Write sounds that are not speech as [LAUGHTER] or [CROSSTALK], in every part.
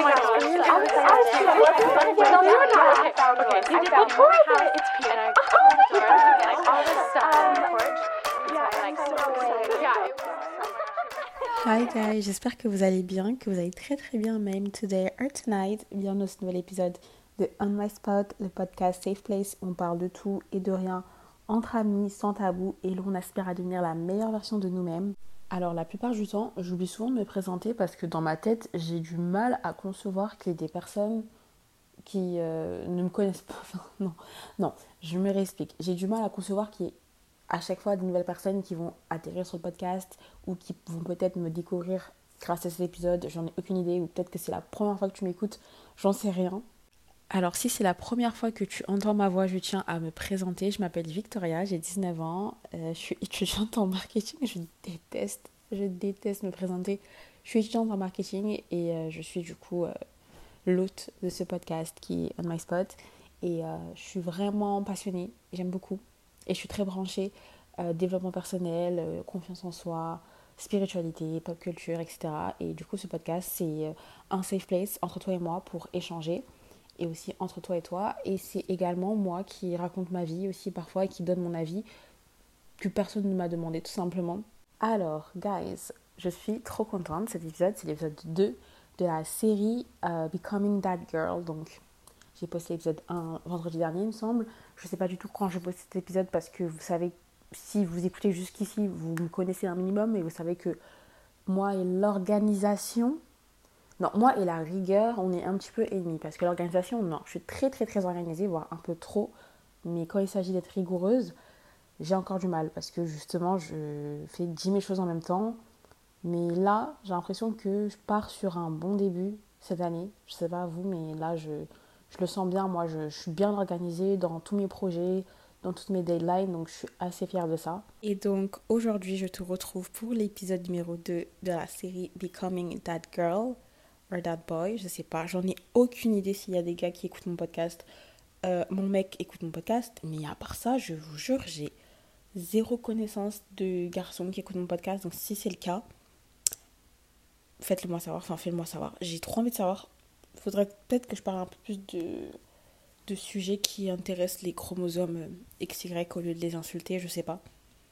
Hi guys, j'espère que vous allez bien, que vous allez très très bien même today or tonight. Bienvenue dans ce nouvel épisode de On My Spot, le podcast Safe Place. Où on parle de tout et de rien entre amis, sans tabou et où on aspire à devenir la meilleure version de nous-mêmes. Alors la plupart du temps, j'oublie souvent de me présenter parce que dans ma tête, j'ai du mal à concevoir qu'il y ait des personnes qui euh, ne me connaissent pas. [LAUGHS] non, non, je me réexplique. J'ai du mal à concevoir qu'il y ait à chaque fois des nouvelles personnes qui vont atterrir sur le podcast ou qui vont peut-être me découvrir grâce à cet épisode. J'en ai aucune idée ou peut-être que c'est la première fois que tu m'écoutes, j'en sais rien. Alors si c'est la première fois que tu entends ma voix, je tiens à me présenter. Je m'appelle Victoria, j'ai 19 ans, euh, je suis [LAUGHS] étudiante en marketing. Je déteste, je déteste me présenter. Je suis étudiante en marketing et euh, je suis du coup euh, l'hôte de ce podcast qui est On My Spot. Et je suis vraiment passionnée, j'aime beaucoup. Et je suis très branchée développement personnel, confiance en soi, spiritualité, pop culture, etc. Et du coup ce podcast c'est un safe place entre toi et moi pour échanger et aussi entre toi et toi. Et c'est également moi qui raconte ma vie aussi parfois et qui donne mon avis que personne ne m'a demandé tout simplement. Alors, guys, je suis trop contente. Cet épisode, c'est l'épisode 2 de la série euh, Becoming That Girl. Donc, j'ai posté l'épisode 1 vendredi dernier, il me semble. Je ne sais pas du tout quand je poste cet épisode parce que vous savez, si vous écoutez jusqu'ici, vous me connaissez un minimum et vous savez que moi et l'organisation non, moi et la rigueur, on est un petit peu ennemis. Parce que l'organisation, non, je suis très très très organisée, voire un peu trop. Mais quand il s'agit d'être rigoureuse, j'ai encore du mal. Parce que justement, je fais 10 000 choses en même temps. Mais là, j'ai l'impression que je pars sur un bon début cette année. Je sais pas vous, mais là, je, je le sens bien. Moi, je, je suis bien organisée dans tous mes projets, dans toutes mes deadlines, donc je suis assez fière de ça. Et donc aujourd'hui, je te retrouve pour l'épisode numéro 2 de la série Becoming That Girl or that boy, je sais pas, j'en ai aucune idée s'il y a des gars qui écoutent mon podcast. Euh, mon mec écoute mon podcast, mais à part ça, je vous jure, j'ai zéro connaissance de garçons qui écoutent mon podcast. Donc si c'est le cas, faites-le moi savoir, enfin faites-le moi savoir. J'ai trop envie de savoir. Faudrait peut-être que je parle un peu plus de, de sujets qui intéressent les chromosomes XY au lieu de les insulter, je sais pas.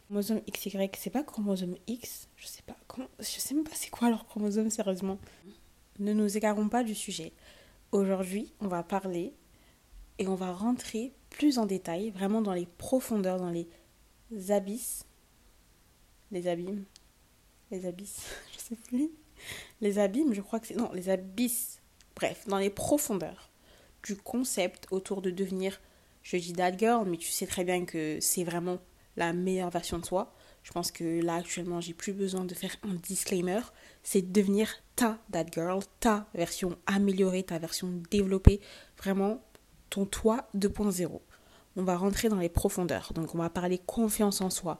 Chromosome XY, c'est pas chromosome X Je sais pas. Comment, je sais même pas c'est quoi leur chromosome, sérieusement ne nous égarons pas du sujet. Aujourd'hui, on va parler et on va rentrer plus en détail, vraiment dans les profondeurs, dans les abysses, les abîmes, les abysses, [LAUGHS] je sais plus, les abîmes, je crois que c'est non, les abysses. Bref, dans les profondeurs du concept autour de devenir, je dis that girl, mais tu sais très bien que c'est vraiment la meilleure version de soi. Je pense que là actuellement, j'ai plus besoin de faire un disclaimer c'est devenir ta that girl, ta version améliorée, ta version développée, vraiment ton toi 2.0. On va rentrer dans les profondeurs. Donc on va parler confiance en soi,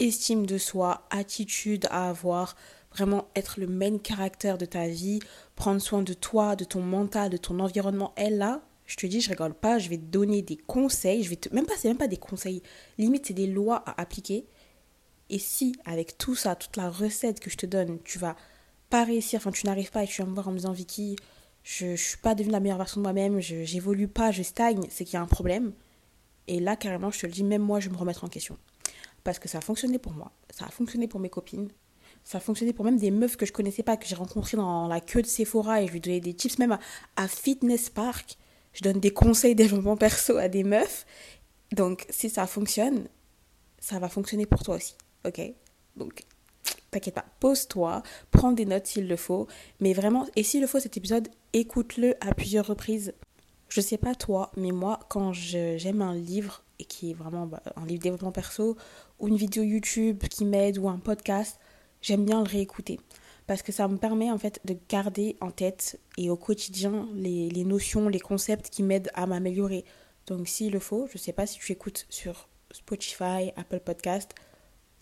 estime de soi, attitude à avoir, vraiment être le main caractère de ta vie, prendre soin de toi, de ton mental, de ton environnement. Et là, je te dis, je rigole pas, je vais te donner des conseils, je vais même pas c'est même pas des conseils, limite c'est des lois à appliquer. Et si avec tout ça, toute la recette que je te donne, tu vas pas réussir, enfin tu n'arrives pas et tu vas me voir en me disant Vicky, je, ne suis pas devenue la meilleure version de moi-même, je j'évolue pas, je stagne, c'est qu'il y a un problème. Et là, carrément, je te le dis, même moi, je vais me remettre en question. Parce que ça a fonctionné pour moi, ça a fonctionné pour mes copines, ça a fonctionné pour même des meufs que je connaissais pas, que j'ai rencontrées dans la queue de Sephora et je lui donnais des tips, même à, Fitness Park. Je donne des conseils développement perso à des meufs. Donc, si ça fonctionne, ça va fonctionner pour toi aussi. Ok? Donc, t'inquiète pas, pose-toi, prends des notes s'il le faut, mais vraiment, et s'il le faut cet épisode, écoute-le à plusieurs reprises. Je sais pas toi, mais moi, quand j'aime un livre, et qui est vraiment bah, un livre développement perso, ou une vidéo YouTube qui m'aide, ou un podcast, j'aime bien le réécouter. Parce que ça me permet en fait de garder en tête et au quotidien les, les notions, les concepts qui m'aident à m'améliorer. Donc s'il le faut, je sais pas si tu écoutes sur Spotify, Apple Podcast,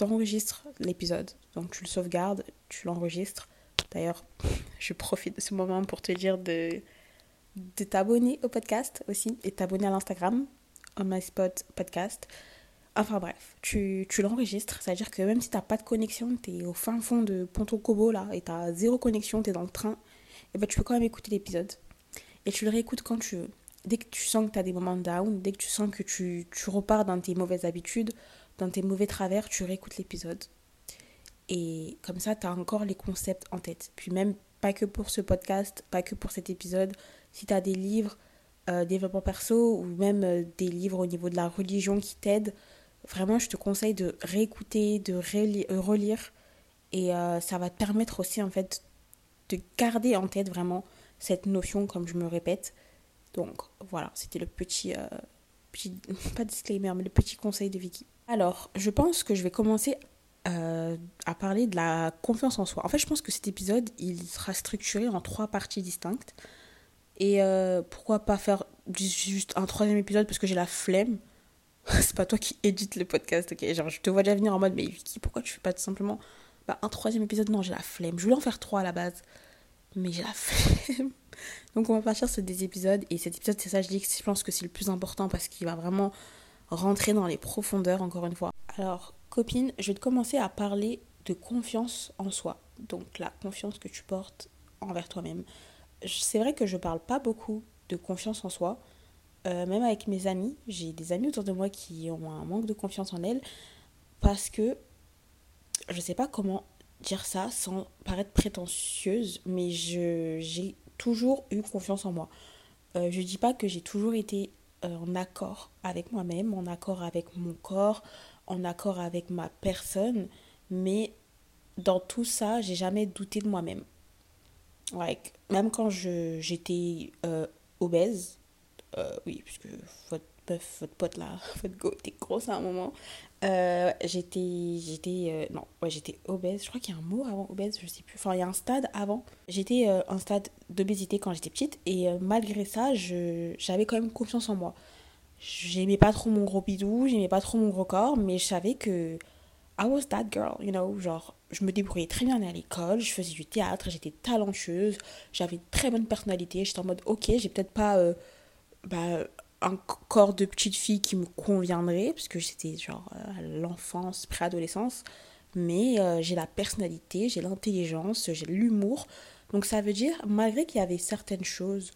t'enregistres l'épisode. Donc tu le sauvegardes, tu l'enregistres. D'ailleurs, [LAUGHS] je profite de ce moment pour te dire de, de t'abonner au podcast aussi et t'abonner à l'Instagram, on my spot podcast. Enfin bref, tu, tu l'enregistres, c'est-à-dire que même si t'as pas de connexion, t'es au fin fond de Ponto Kobo là et t'as zéro connexion, t'es dans le train eh ben, tu peux quand même écouter l'épisode. Et tu le réécoutes quand tu veux. Dès que tu sens que tu as des moments down, dès que tu sens que tu, tu repars dans tes mauvaises habitudes, dans tes mauvais travers, tu réécoutes l'épisode. Et comme ça, tu as encore les concepts en tête. Puis même, pas que pour ce podcast, pas que pour cet épisode, si tu as des livres, euh, développement perso, ou même euh, des livres au niveau de la religion qui t'aident, vraiment, je te conseille de réécouter, de euh, relire. Et euh, ça va te permettre aussi, en fait, de garder en tête vraiment cette notion, comme je me répète. Donc, voilà, c'était le petit, petit, [LAUGHS] pas disclaimer, mais le petit conseil de Vicky. Alors, je pense que je vais commencer à parler de la confiance en soi. En fait, je pense que cet épisode, il sera structuré en trois parties distinctes. Et pourquoi pas faire juste un troisième épisode parce que j'ai la flemme [LAUGHS] c'est pas toi qui édite le podcast, ok? Genre, je te vois déjà venir en mode, mais Vicky, pourquoi tu fais pas tout simplement bah, un troisième épisode? Non, j'ai la flemme. Je voulais en faire trois à la base, mais j'ai la [LAUGHS] flemme. Donc, on va partir sur des épisodes. Et cet épisode, c'est ça, je dis que je pense que c'est le plus important parce qu'il va vraiment rentrer dans les profondeurs, encore une fois. Alors, copine, je vais te commencer à parler de confiance en soi. Donc, la confiance que tu portes envers toi-même. C'est vrai que je parle pas beaucoup de confiance en soi euh, même avec mes amis, j'ai des amis autour de moi qui ont un manque de confiance en elles parce que je sais pas comment dire ça sans paraître prétentieuse, mais j'ai toujours eu confiance en moi. Euh, je dis pas que j'ai toujours été en accord avec moi-même, en accord avec mon corps, en accord avec ma personne, mais dans tout ça, j'ai jamais douté de moi-même. Like, même quand j'étais obèse, euh, oui, puisque votre meuf, votre pote là, [LAUGHS] votre go était grosse à un moment. Euh, j'étais, j'étais, euh, non, ouais, j'étais obèse. Je crois qu'il y a un mot avant obèse, je sais plus. Enfin, il y a un stade avant. J'étais un stade d'obésité quand j'étais petite et malgré ça, j'avais quand même confiance en moi. J'aimais pas trop mon gros bidou, j'aimais pas trop mon gros corps, mais je savais que I was that girl, you know, genre je me débrouillais très bien à l'école, je faisais du théâtre, j'étais talentueuse, j'avais une très bonne personnalité, j'étais en mode ok, j'ai peut-être pas bah, un corps de petite fille qui me conviendrait, puisque c'était genre euh, l'enfance, préadolescence. Mais euh, j'ai la personnalité, j'ai l'intelligence, j'ai l'humour. Donc ça veut dire, malgré qu'il y avait certaines choses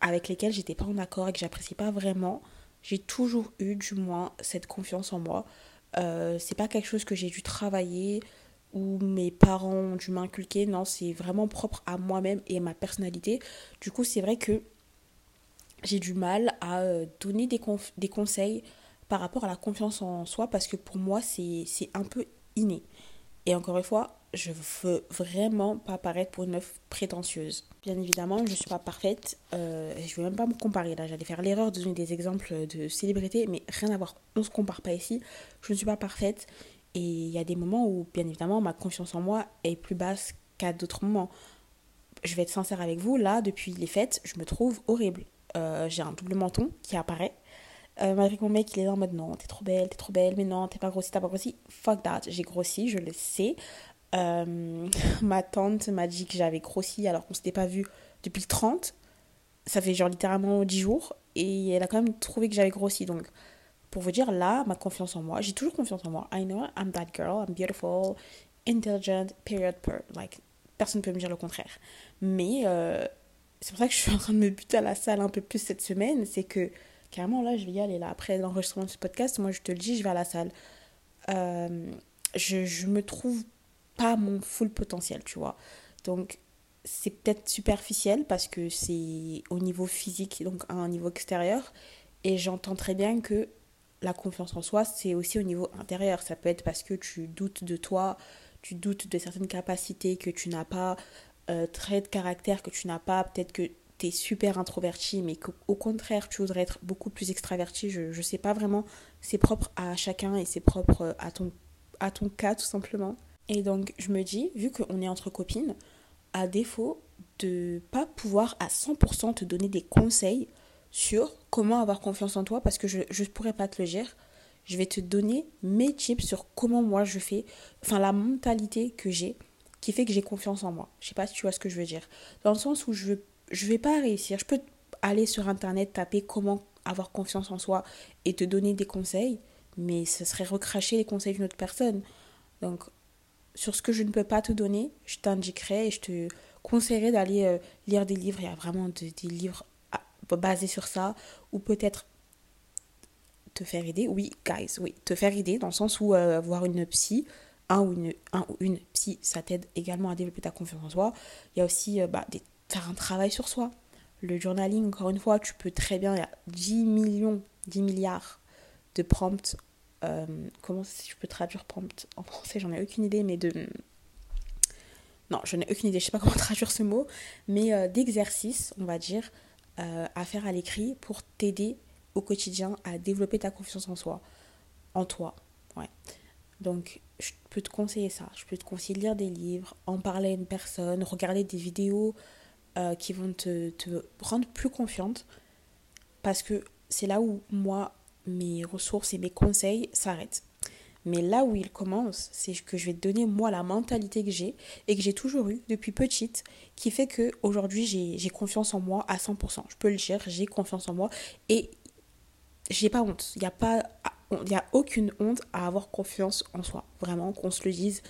avec lesquelles j'étais pas en accord et que j'appréciais pas vraiment, j'ai toujours eu du moins cette confiance en moi. Euh, c'est pas quelque chose que j'ai dû travailler ou mes parents ont dû m'inculquer. Non, c'est vraiment propre à moi-même et à ma personnalité. Du coup, c'est vrai que j'ai du mal à euh, donner des, des conseils par rapport à la confiance en soi parce que pour moi, c'est un peu inné. Et encore une fois, je veux vraiment pas paraître pour une meuf prétentieuse. Bien évidemment, je ne suis pas parfaite. Euh, je ne vais même pas me comparer. Là, j'allais faire l'erreur de donner des exemples de célébrités, mais rien à voir. On ne se compare pas ici. Je ne suis pas parfaite. Et il y a des moments où, bien évidemment, ma confiance en moi est plus basse qu'à d'autres moments. Je vais être sincère avec vous. Là, depuis les fêtes, je me trouve horrible. Euh, j'ai un double menton qui apparaît. Euh, malgré que mon mec il est là en mode non, t'es trop belle, t'es trop belle, mais non, t'es pas grossi, t'as pas grossi. Fuck that, j'ai grossi, je le sais. Euh, [LAUGHS] ma tante m'a dit que j'avais grossi alors qu'on s'était pas vu depuis le 30. Ça fait genre littéralement 10 jours. Et elle a quand même trouvé que j'avais grossi. Donc, pour vous dire, là, ma confiance en moi, j'ai toujours confiance en moi. I know I'm that girl, I'm beautiful, intelligent, period, per. Like, personne ne peut me dire le contraire. Mais c'est pour ça que je suis en train de me buter à la salle un peu plus cette semaine, c'est que carrément là je vais y aller là après l'enregistrement de ce podcast, moi je te le dis, je vais à la salle. Euh, je, je me trouve pas mon full potentiel, tu vois. Donc c'est peut-être superficiel parce que c'est au niveau physique, donc à un niveau extérieur. Et j'entends très bien que la confiance en soi, c'est aussi au niveau intérieur. Ça peut être parce que tu doutes de toi, tu doutes de certaines capacités que tu n'as pas, euh, traits de caractère que tu n'as pas, peut-être que tu es super introverti, mais qu'au contraire, tu voudrais être beaucoup plus extraverti. Je ne sais pas vraiment. C'est propre à chacun et c'est propre à ton, à ton cas, tout simplement. Et donc, je me dis, vu qu'on est entre copines, à défaut de pas pouvoir à 100% te donner des conseils sur comment avoir confiance en toi, parce que je ne pourrais pas te le dire, je vais te donner mes tips sur comment moi je fais, enfin la mentalité que j'ai qui fait que j'ai confiance en moi. Je sais pas si tu vois ce que je veux dire. Dans le sens où je je vais pas réussir. Je peux aller sur internet taper comment avoir confiance en soi et te donner des conseils, mais ce serait recracher les conseils d'une autre personne. Donc sur ce que je ne peux pas te donner, je t'indiquerai et je te conseillerais d'aller euh, lire des livres. Il y a vraiment des livres ah, basés sur ça. Ou peut-être te faire aider. Oui, guys, oui, te faire aider dans le sens où euh, avoir une psy, un ou une, un ou une psy, ça t'aide également à développer ta confiance en soi. Il y a aussi euh, bah, des, faire un travail sur soi. Le journaling, encore une fois, tu peux très bien, il y a 10 millions, 10 milliards de prompts. comment je peux traduire prompt en français J'en ai aucune idée, mais de non, je n'ai aucune idée, je sais pas comment [LAUGHS] traduire ce mot, mais euh, d'exercices, on va dire, euh, à faire à l'écrit pour t'aider au quotidien à développer ta confiance en soi, en toi. Ouais. Donc, je peux te conseiller ça. Je peux te conseiller de lire des livres, en parler à une personne, regarder des vidéos euh, qui vont te, te rendre plus confiante. Parce que c'est là où moi, mes ressources et mes conseils s'arrêtent. Mais là où il commence, c'est que je vais te donner moi la mentalité que j'ai et que j'ai toujours eue depuis petite, qui fait que aujourd'hui j'ai confiance en moi à 100%. Je peux le dire, j'ai confiance en moi et j'ai pas honte. Il n'y a pas, il a aucune honte à avoir confiance en soi. Vraiment, qu'on se le dise,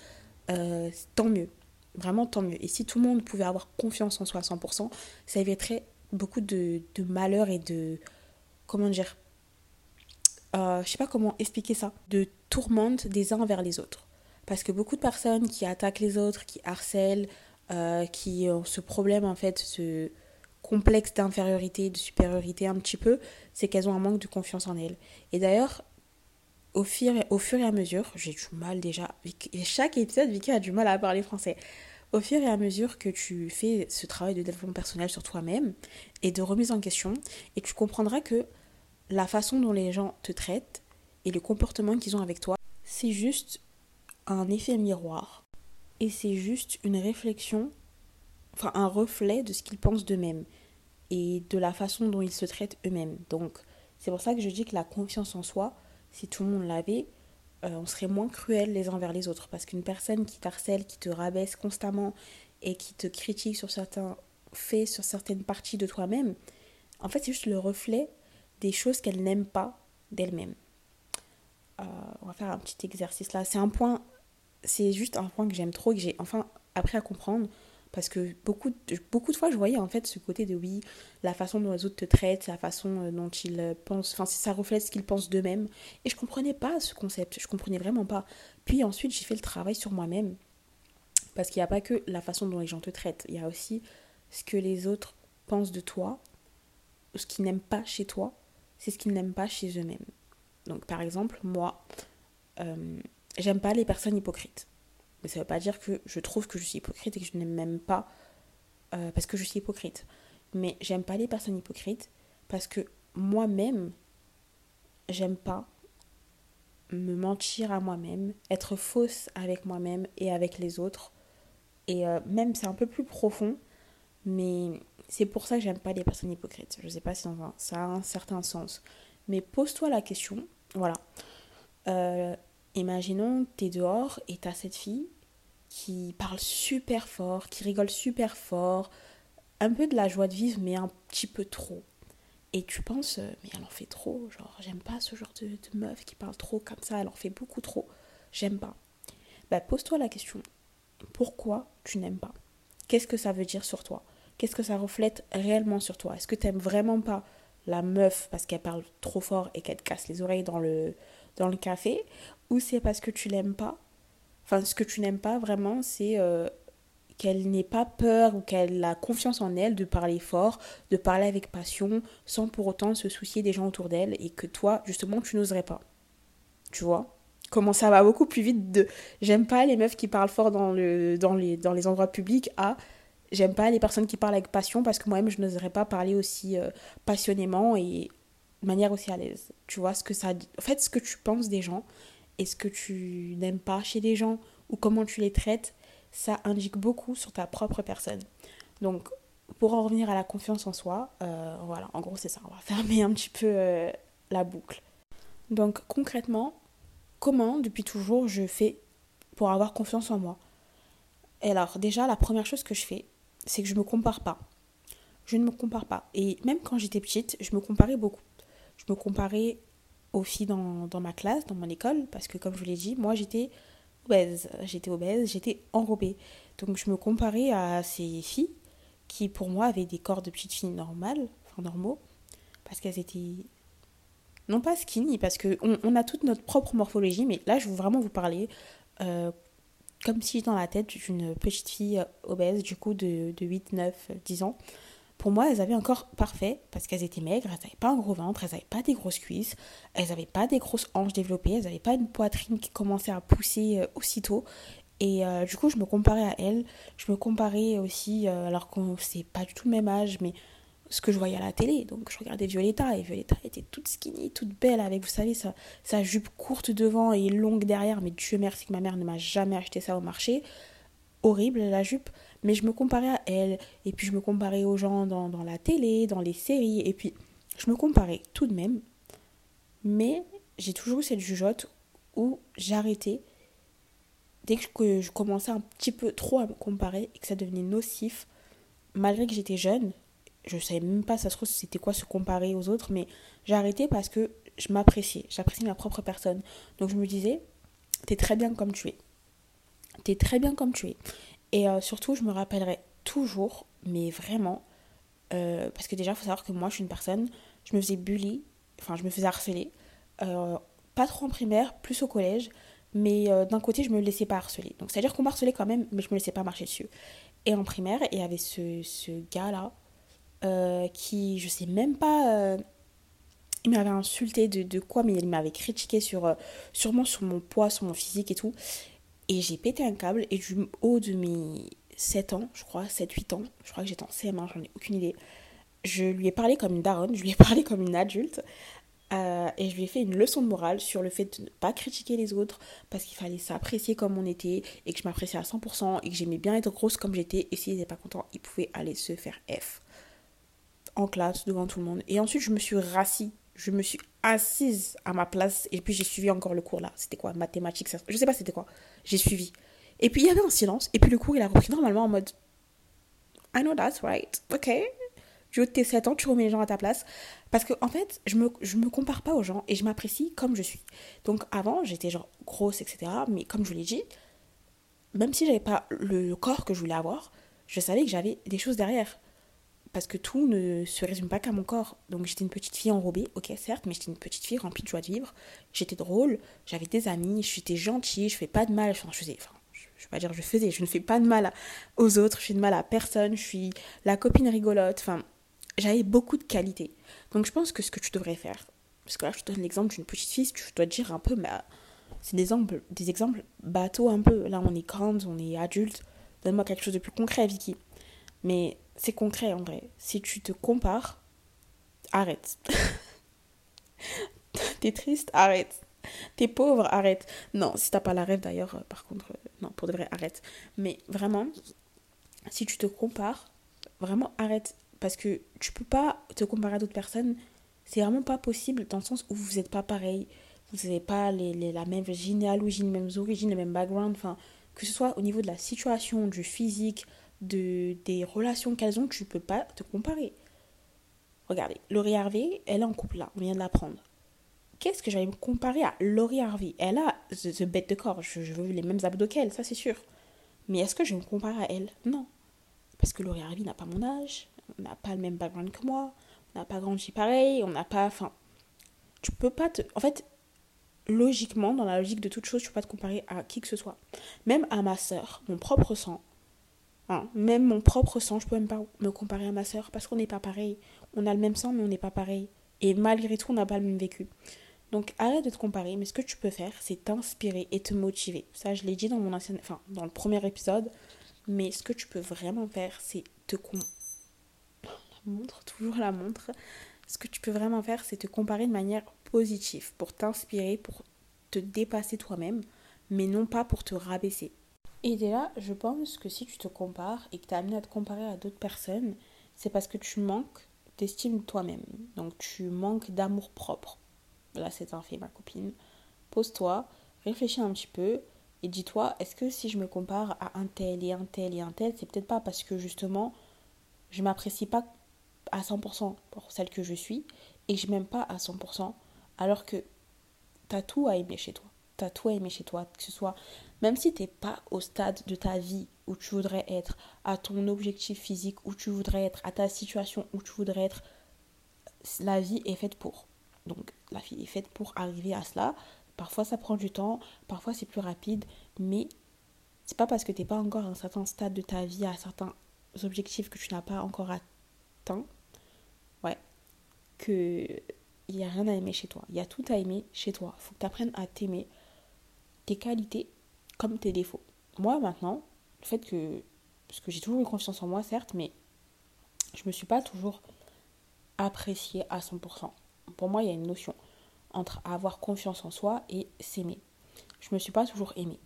euh, tant mieux. Vraiment, tant mieux. Et si tout le monde pouvait avoir confiance en soi à 100%, ça éviterait beaucoup de, de malheur et de, comment dire, euh, je sais pas comment expliquer ça, de tourmente des uns vers les autres. Parce que beaucoup de personnes qui attaquent les autres, qui harcèlent, euh, qui ont ce problème en fait, ce complexe d'infériorité, de supériorité un petit peu, c'est qu'elles ont un manque de confiance en elles. Et d'ailleurs, au fur, au fur et à mesure, j'ai du mal déjà, chaque épisode, Vicky a du mal à parler français. Au fur et à mesure que tu fais ce travail de développement personnel sur toi-même et de remise en question, et tu comprendras que la façon dont les gens te traitent et le comportement qu'ils ont avec toi, c'est juste un effet miroir. Et c'est juste une réflexion, enfin un reflet de ce qu'ils pensent d'eux-mêmes et de la façon dont ils se traitent eux-mêmes. Donc c'est pour ça que je dis que la confiance en soi, si tout le monde l'avait, euh, on serait moins cruel les uns vers les autres. Parce qu'une personne qui t'harcèle, qui te rabaisse constamment et qui te critique sur certains faits, sur certaines parties de toi-même, en fait c'est juste le reflet des choses qu'elle n'aime pas d'elle-même. Euh, on va faire un petit exercice là. C'est un point, c'est juste un point que j'aime trop, que j'ai enfin appris à comprendre. Parce que beaucoup de, beaucoup de fois, je voyais en fait ce côté de oui, la façon dont les autres te traitent, la façon euh, dont ils pensent, enfin, ça reflète ce qu'ils pensent d'eux-mêmes. Et je comprenais pas ce concept, je comprenais vraiment pas. Puis ensuite, j'ai fait le travail sur moi-même. Parce qu'il n'y a pas que la façon dont les gens te traitent, il y a aussi ce que les autres pensent de toi, ce qu'ils n'aiment pas chez toi, c'est ce qu'ils n'aiment pas chez eux-mêmes. Donc par exemple, moi, euh, j'aime pas les personnes hypocrites. Mais ça veut pas dire que je trouve que je suis hypocrite et que je n'aime même pas euh, parce que je suis hypocrite. Mais j'aime pas les personnes hypocrites parce que moi-même, j'aime pas me mentir à moi-même, être fausse avec moi-même et avec les autres. Et euh, même c'est un peu plus profond, mais c'est pour ça que j'aime pas les personnes hypocrites. Je sais pas si ça a un certain sens. Mais pose-toi la question. Voilà. Euh, imaginons, es dehors et t'as cette fille qui parle super fort, qui rigole super fort, un peu de la joie de vivre, mais un petit peu trop. Et tu penses, euh, mais elle en fait trop, genre, j'aime pas ce genre de, meuf qui parle trop comme ça, elle en fait beaucoup trop, j'aime pas. Bah, pose-toi la question, pourquoi tu n'aimes pas? Qu'est-ce que ça veut dire sur toi? Qu'est-ce que ça reflète réellement sur toi? Est-ce que tu n'aimes vraiment pas la meuf parce qu'elle parle trop fort et qu'elle te casse les oreilles dans le, dans le café? Ou c'est parce que tu l'aimes pas Enfin, ce que tu n'aimes pas vraiment, c'est euh, qu'elle n'ait pas peur ou qu'elle a confiance en elle de parler fort, de parler avec passion, sans pour autant se soucier des gens autour d'elle et que toi, justement, tu n'oserais pas. Tu vois? Comment ça va beaucoup plus vite de j'aime pas les meufs qui parlent fort dans, le, dans, les, dans les endroits publics à J'aime pas les personnes qui parlent avec passion parce que moi-même, je n'oserais pas parler aussi euh, passionnément et de manière aussi à l'aise. Tu vois, ce que ça En fait, ce que tu penses des gens ce que tu n'aimes pas chez les gens ou comment tu les traites, ça indique beaucoup sur ta propre personne. Donc, pour en revenir à la confiance en soi, euh, voilà, en gros, c'est ça. On va [LAUGHS] fermer un petit peu euh, la boucle. Donc, concrètement, comment, depuis toujours, je fais pour avoir confiance en moi? Et alors, déjà, la première chose que je fais, c'est que je me compare pas. Je ne me compare pas. Et même quand j'étais petite, je me comparais beaucoup. Je me comparais aux filles dans, ma classe, dans mon école, parce que comme je vous l'ai dit, moi j'étais obèse. J'étais obèse, j'étais enrobée. Donc je me comparais à ces filles qui pour moi avaient des corps de petites filles normales, enfin normaux, parce qu'elles étaient non pas skinny, parce qu'on on a toute notre propre morphologie, mais là je veux vraiment vous parler euh, comme si j'étais dans la tête d'une petite fille obèse, du coup de, de 8, 9, 10 ans. Pour moi, elles avaient un corps parfait parce qu'elles étaient maigres, elles n'avaient pas un gros ventre, elles n'avaient pas des grosses cuisses, elles n'avaient pas des grosses hanches développées, elles n'avaient pas une poitrine qui commençait à pousser euh, aussitôt. Et euh, du coup, je me comparais à elles. Je me comparais aussi, euh, alors qu'on c'est pas du tout le même âge, mais ce que je voyais à la télé. Donc, je regardais Violetta et Violetta était toute skinny, toute belle, avec, vous savez, sa, sa jupe courte devant et longue derrière. Mais Dieu merci que ma mère ne m'a jamais acheté ça au marché. Horrible la jupe. Mais je me comparais à elle. Et puis, je me comparais aux gens dans, dans la télé, dans les séries. Et puis, je me comparais tout de même. Mais j'ai toujours eu cette jugeote où j'arrêtais dès que je commençais un petit peu trop à me comparer et que ça devenait nocif, malgré que j'étais jeune, je savais même pas, ça se trouve, c'était quoi se comparer aux autres, mais arrêté parce que je m'appréciais, j'appréciais ma propre personne. Donc je me disais, t'es très bien comme tu es. T'es très bien comme tu es. Et euh, surtout, je me rappellerai toujours, mais vraiment, euh, parce que déjà, il faut savoir que moi, je suis une personne, je me faisais bully, enfin, je me faisais harceler, euh, pas trop en primaire, plus au collège. Mais d'un côté, je me laissais pas harceler. Donc, c'est-à-dire qu'on m'harcelait quand même, mais je me laissais pas marcher dessus. Et en primaire, il y avait ce, ce gars-là qui, je sais même pas, il m'avait insulté de, de, quoi, mais il m'avait critiqué sur, sûrement sur mon poids, sur mon physique et tout. Et j'ai pété un câble, et du haut de mes 7 ans, je crois, 7-8 ans, je crois que j'étais en CM1, j'en ai aucune idée. Je lui ai parlé comme une daronne, [LAUGHS] je lui ai parlé comme une adulte. Euh, et je lui ai fait une leçon de morale sur le fait de ne pas critiquer les autres parce qu'il fallait s'apprécier comme on était et que je m'appréciais à 100% et que j'aimais bien être grosse comme j'étais et s'ils n'étaient pas contents, ils pouvaient aller se faire F en classe devant tout le monde. Et ensuite, je me suis rassis, je me suis assise à ma place et puis j'ai suivi encore le cours là. C'était quoi Mathématiques, je sais pas c'était quoi. J'ai suivi. Et puis il y avait un silence et puis le cours il a repris normalement en mode I know that's right, ok, de tes 7 ans, tu remets les gens à ta place. Parce que, en fait, je me, je me compare pas aux gens et je m'apprécie comme je suis. Donc, avant, j'étais genre grosse, etc. Mais comme je vous l'ai dit, même si j'avais pas le corps que je voulais avoir, je savais que j'avais des choses derrière. Parce que tout ne se résume pas qu'à mon corps. Donc, j'étais une petite fille enrobée, ok, certes, mais j'étais une petite fille remplie de joie de vivre. J'étais drôle, j'avais des amis, j'étais gentille, je fais pas de mal. Enfin, je faisais, enfin, je vais pas dire je faisais, je ne fais pas de mal aux autres, je fais de mal à personne, je suis la copine rigolote, enfin, j'avais beaucoup de qualités. Donc je pense que ce que tu devrais faire, parce que là je te donne l'exemple d'une petite fille, tu dois te dire un peu, mais c'est des exemples, des exemples bateaux un peu. Là on est grande, on est adulte. Donne-moi quelque chose de plus concret, Vicky. Mais c'est concret en vrai. Si tu te compares, arrête. [LAUGHS] T'es triste, arrête. T'es pauvre, arrête. Non, si t'as pas la rêve d'ailleurs, par contre, non, pour de vrai, arrête. Mais vraiment, si tu te compares, vraiment arrête parce que tu peux pas te comparer à d'autres personnes. C'est vraiment pas possible dans le sens où vous n'êtes pas pareil. Vous n'avez pas la même généalogie, les mêmes origines, le même background. Enfin, que ce soit au niveau de la situation, du physique, de, des relations qu'elles ont, tu peux pas te comparer. Regardez, Laurie Harvey, elle est en couple là, on vient de l'apprendre. Qu'est-ce que j'allais me comparer à Laurie Harvey? Elle a ce bête de corps, je, veux les mêmes abdos qu'elle, ça c'est sûr. Mais est-ce que je me comparer à elle? Non. Parce que Laurie Harvey n'a pas mon âge, n'a pas le même background que moi, n'a pas grandi pareil, on n'a pas. Enfin, tu peux pas te. En fait, logiquement, dans la logique de toute chose, tu peux pas te comparer à qui que ce soit. Même à ma soeur, mon propre sang. Hein, même mon propre sang, je peux même pas me comparer à ma soeur parce qu'on n'est pas pareil. On a le même sang, mais on n'est pas pareil. Et malgré tout, on n'a pas le même vécu. Donc arrête de te comparer, mais ce que tu peux faire, c'est t'inspirer et te motiver. Ça, je l'ai dit dans mon ancien, enfin, dans le premier épisode. Mais ce que tu peux vraiment faire, c'est te, montre, toujours la montre. Ce que tu peux vraiment faire, c'est te comparer de manière positive pour t'inspirer, pour te dépasser toi-même, mais non pas pour te rabaisser. Et là, je pense que si tu te compares et que tu es amené à te comparer à d'autres personnes, c'est parce que tu manques d'estime de toi-même. Donc tu manques d'amour propre. Là, c'est un fait, ma copine. Pose-toi, réfléchis un petit peu et dis-toi, est-ce que si je me compare à un tel et un tel et un tel, c'est peut-être pas parce que justement, je m'apprécie pas à 100% pour celle que je suis et je m'aime pas à 100% alors que t'as tout à aimer chez toi. T'as tout à aimer chez toi, que ce soit Même si tu n'es pas au stade de ta vie où tu voudrais être, à ton objectif physique où tu voudrais être, à ta situation où tu voudrais être, la vie est faite pour. Donc la vie est faite pour arriver à cela. Parfois ça prend du temps, parfois c'est plus rapide, mais c'est pas parce que tu n'es pas encore à un certain stade de ta vie, à certains objectifs que tu n'as pas encore atteint, ouais, que il n'y a rien à aimer chez toi. Il y a tout à aimer chez toi. Faut que tu apprennes à t'aimer, tes qualités comme tes défauts. Moi maintenant, le fait que, parce que j'ai toujours eu confiance en moi, certes, mais je me suis pas toujours appréciée à 100%. Pour moi, il y a une notion entre avoir confiance en soi et s'aimer. Je me suis pas toujours aimée.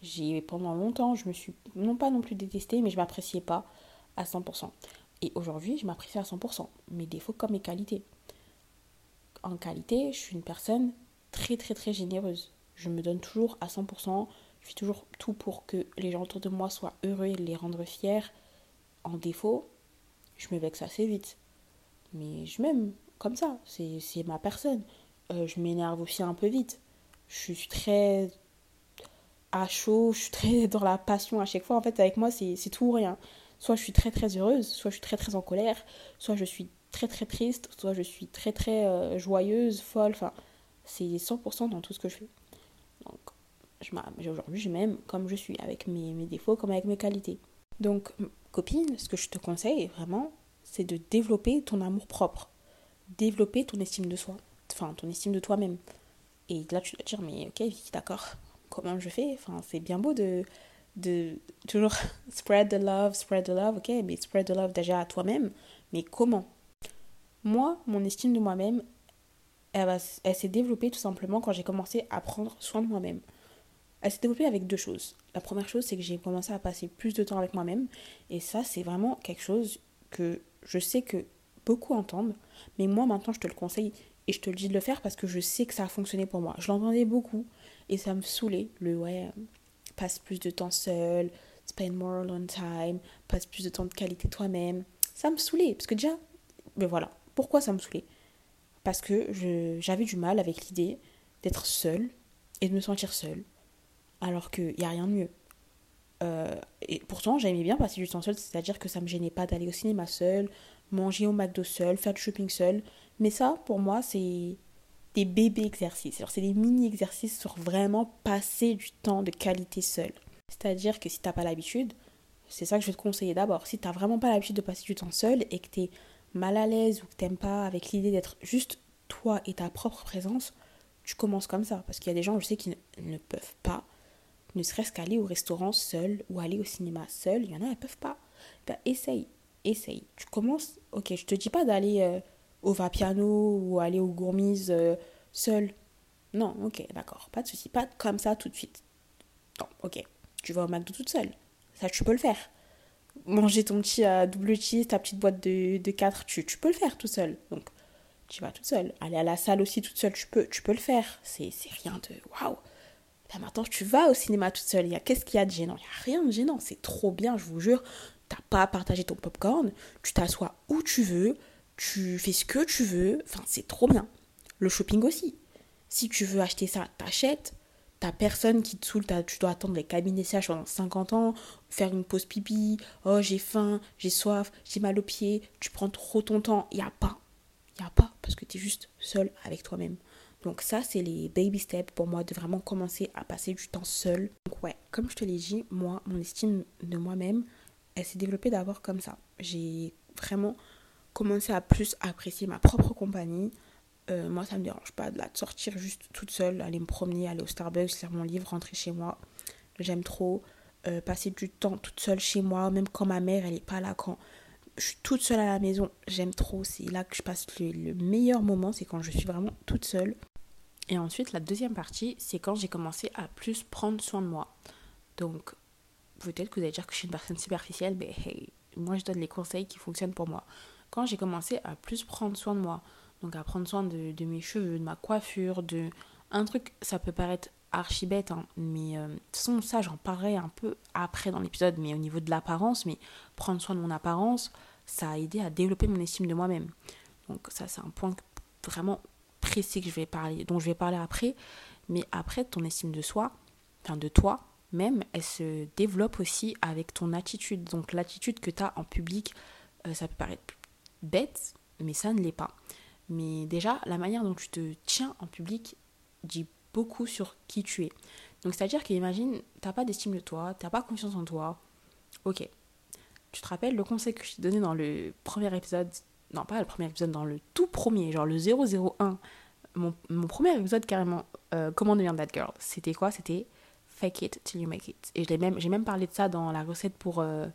J'ai pendant longtemps, je me suis non pas non plus détestée, mais je m'appréciais pas à 100%. Et aujourd'hui, je m'apprécie à 100%, mes défauts comme mes qualités. En qualité, je suis une personne très très très généreuse. Je me donne toujours à 100%, je fais toujours tout pour que les gens autour de moi soient heureux et les rendre fiers. En défaut, je me vexe assez vite. Mais je m'aime comme ça, c'est ma personne. Euh, je m'énerve aussi un peu vite. Je suis très à chaud, je suis très [LAUGHS] dans la passion à chaque fois. En fait, avec moi, c'est tout ou rien. Soit je suis très très heureuse, soit je suis très très en colère, soit je suis très très triste, soit je suis très très euh, joyeuse, folle. Enfin, c'est 100% dans tout ce que je fais. Aujourd'hui, je m'aime comme je suis, avec mes, défauts comme avec mes qualités. Donc, copine, ce que je te conseille vraiment, c'est de développer ton amour propre, développer ton estime de soi, enfin ton estime de toi-même. Et là, tu dois te dire, mais ok, d'accord, comment je fais? Enfin, c'est bien beau de, de toujours [LAUGHS] spread the love, spread the love, ok, mais spread the love déjà à toi-même, mais comment? Moi, mon estime de moi-même, elle s'est développée tout simplement quand j'ai commencé à prendre soin de moi-même. Elle s'est développée avec deux choses. La première chose, c'est que j'ai commencé à passer plus de temps avec moi-même, et ça, c'est vraiment quelque chose que je sais que beaucoup entendent, mais moi maintenant, je te le conseille et je te le dis de le faire parce que je sais que ça a fonctionné pour moi. Je l'entendais beaucoup et ça me saoulait, le ouais, passe plus de temps seul, spend more alone time, passe plus de temps de qualité toi-même. Ça me saoulait, parce que déjà, mais voilà, pourquoi ça me saoulait? Parce que j'avais du mal avec l'idée d'être seule et de me sentir seule, alors qu'il n'y a rien de mieux. Euh, et pourtant, j'aimais bien passer du temps seul, c'est-à-dire que ça me gênait pas d'aller au cinéma seul, manger au McDo seul, faire du shopping seul. Mais ça, pour moi, c'est des bébés exercices. Alors, c'est des mini-exercices sur vraiment passer du temps de qualité seul. C'est-à-dire que si t'as pas l'habitude, c'est ça que je vais te conseiller d'abord. Si t'as vraiment pas l'habitude de passer du temps seul et que t'es mal à l'aise ou que t'aimes pas avec l'idée d'être juste toi et ta propre présence, tu commences comme ça. Parce qu'il y a des gens, je sais, qui ne, peuvent pas, ne serait-ce qu'aller au restaurant seul ou aller au cinéma seul. Il y en a, elles peuvent pas. Ben, essaye, essaye. Tu commences, ok, je te dis pas d'aller euh, au Vapiano ou aller aux gourmises euh, seul. Non, ok, d'accord, pas de souci, pas comme ça tout de suite. Non, ok, tu vas au McDo toute seule. Ça, tu peux le faire. Manger ton petit à double cheese, ta petite boîte de, de 4, tu, tu peux le faire tout seul. Donc, tu vas toute seule. Aller à la salle aussi toute seule, tu peux, tu peux le faire. C'est rien de waouh. Là maintenant, tu vas au cinéma toute seule. Qu'est-ce qu'il y a de gênant? Il n'y a rien de gênant. C'est trop bien, je vous jure. T'as pas à partager ton popcorn. Tu t'assois où tu veux tu fais ce que tu veux, enfin c'est trop bien. Le shopping aussi. Si tu veux acheter ça, t'achètes. T'as personne qui te saoule, tu dois attendre les cabinets sèches pendant 50 ans, faire une pause pipi, oh j'ai faim, j'ai soif, j'ai mal aux pieds, tu prends trop ton temps. Il n'y a pas. Il n'y a pas, parce que tu es juste seul avec toi-même. Donc ça, c'est les baby steps pour moi de vraiment commencer à passer du temps seul. Donc ouais, comme je te l'ai dit, moi, mon estime de moi-même, elle s'est développée d'abord comme ça. J'ai vraiment commencer à plus apprécier ma propre compagnie. Euh, moi, ça me dérange pas de, la, sortir juste toute seule, aller me promener, aller au Starbucks, lire mon livre, rentrer chez moi. J'aime trop euh, passer du temps toute seule chez moi, même quand ma mère, elle est pas là, quand je suis toute seule à la maison, j'aime trop. C'est là que je passe le meilleur moment, c'est quand je suis vraiment toute seule. Et ensuite, la deuxième partie, c'est quand j'ai commencé à plus prendre soin de moi. Donc, peut-être que vous allez dire que je suis une personne superficielle, mais hey, moi, je donne les conseils qui fonctionnent pour moi quand j'ai commencé à plus prendre soin de moi, donc à prendre soin de, mes cheveux, de ma coiffure, de un truc, ça peut paraître archi bête, hein, mais euh, de toute façon, ça, j'en parlerai un peu après dans l'épisode, mais au niveau de l'apparence, mais prendre soin de mon apparence, ça a aidé à développer mon estime de moi-même. Donc ça, c'est un point vraiment précis que je vais parler, dont je vais parler après. Mais après, ton estime de soi, enfin de toi, même, elle se développe aussi avec ton attitude. Donc l'attitude que tu as en public, euh, ça peut paraître bête, mais ça ne l'est pas. Mais déjà, la manière dont tu te tiens en public dit beaucoup sur qui tu es. Donc c'est-à-dire qu'imagine, t'as pas d'estime de toi, t'as pas confiance en toi. Ok. Tu te rappelles le conseil que je t'ai donné dans le premier épisode Non, pas le premier épisode, dans le tout premier, genre le 001. Mon, mon premier épisode carrément, euh, comment devenir that girl. C'était quoi? C'était fake it till you make it. Et j'ai même, même parlé de ça dans la recette pour, euh,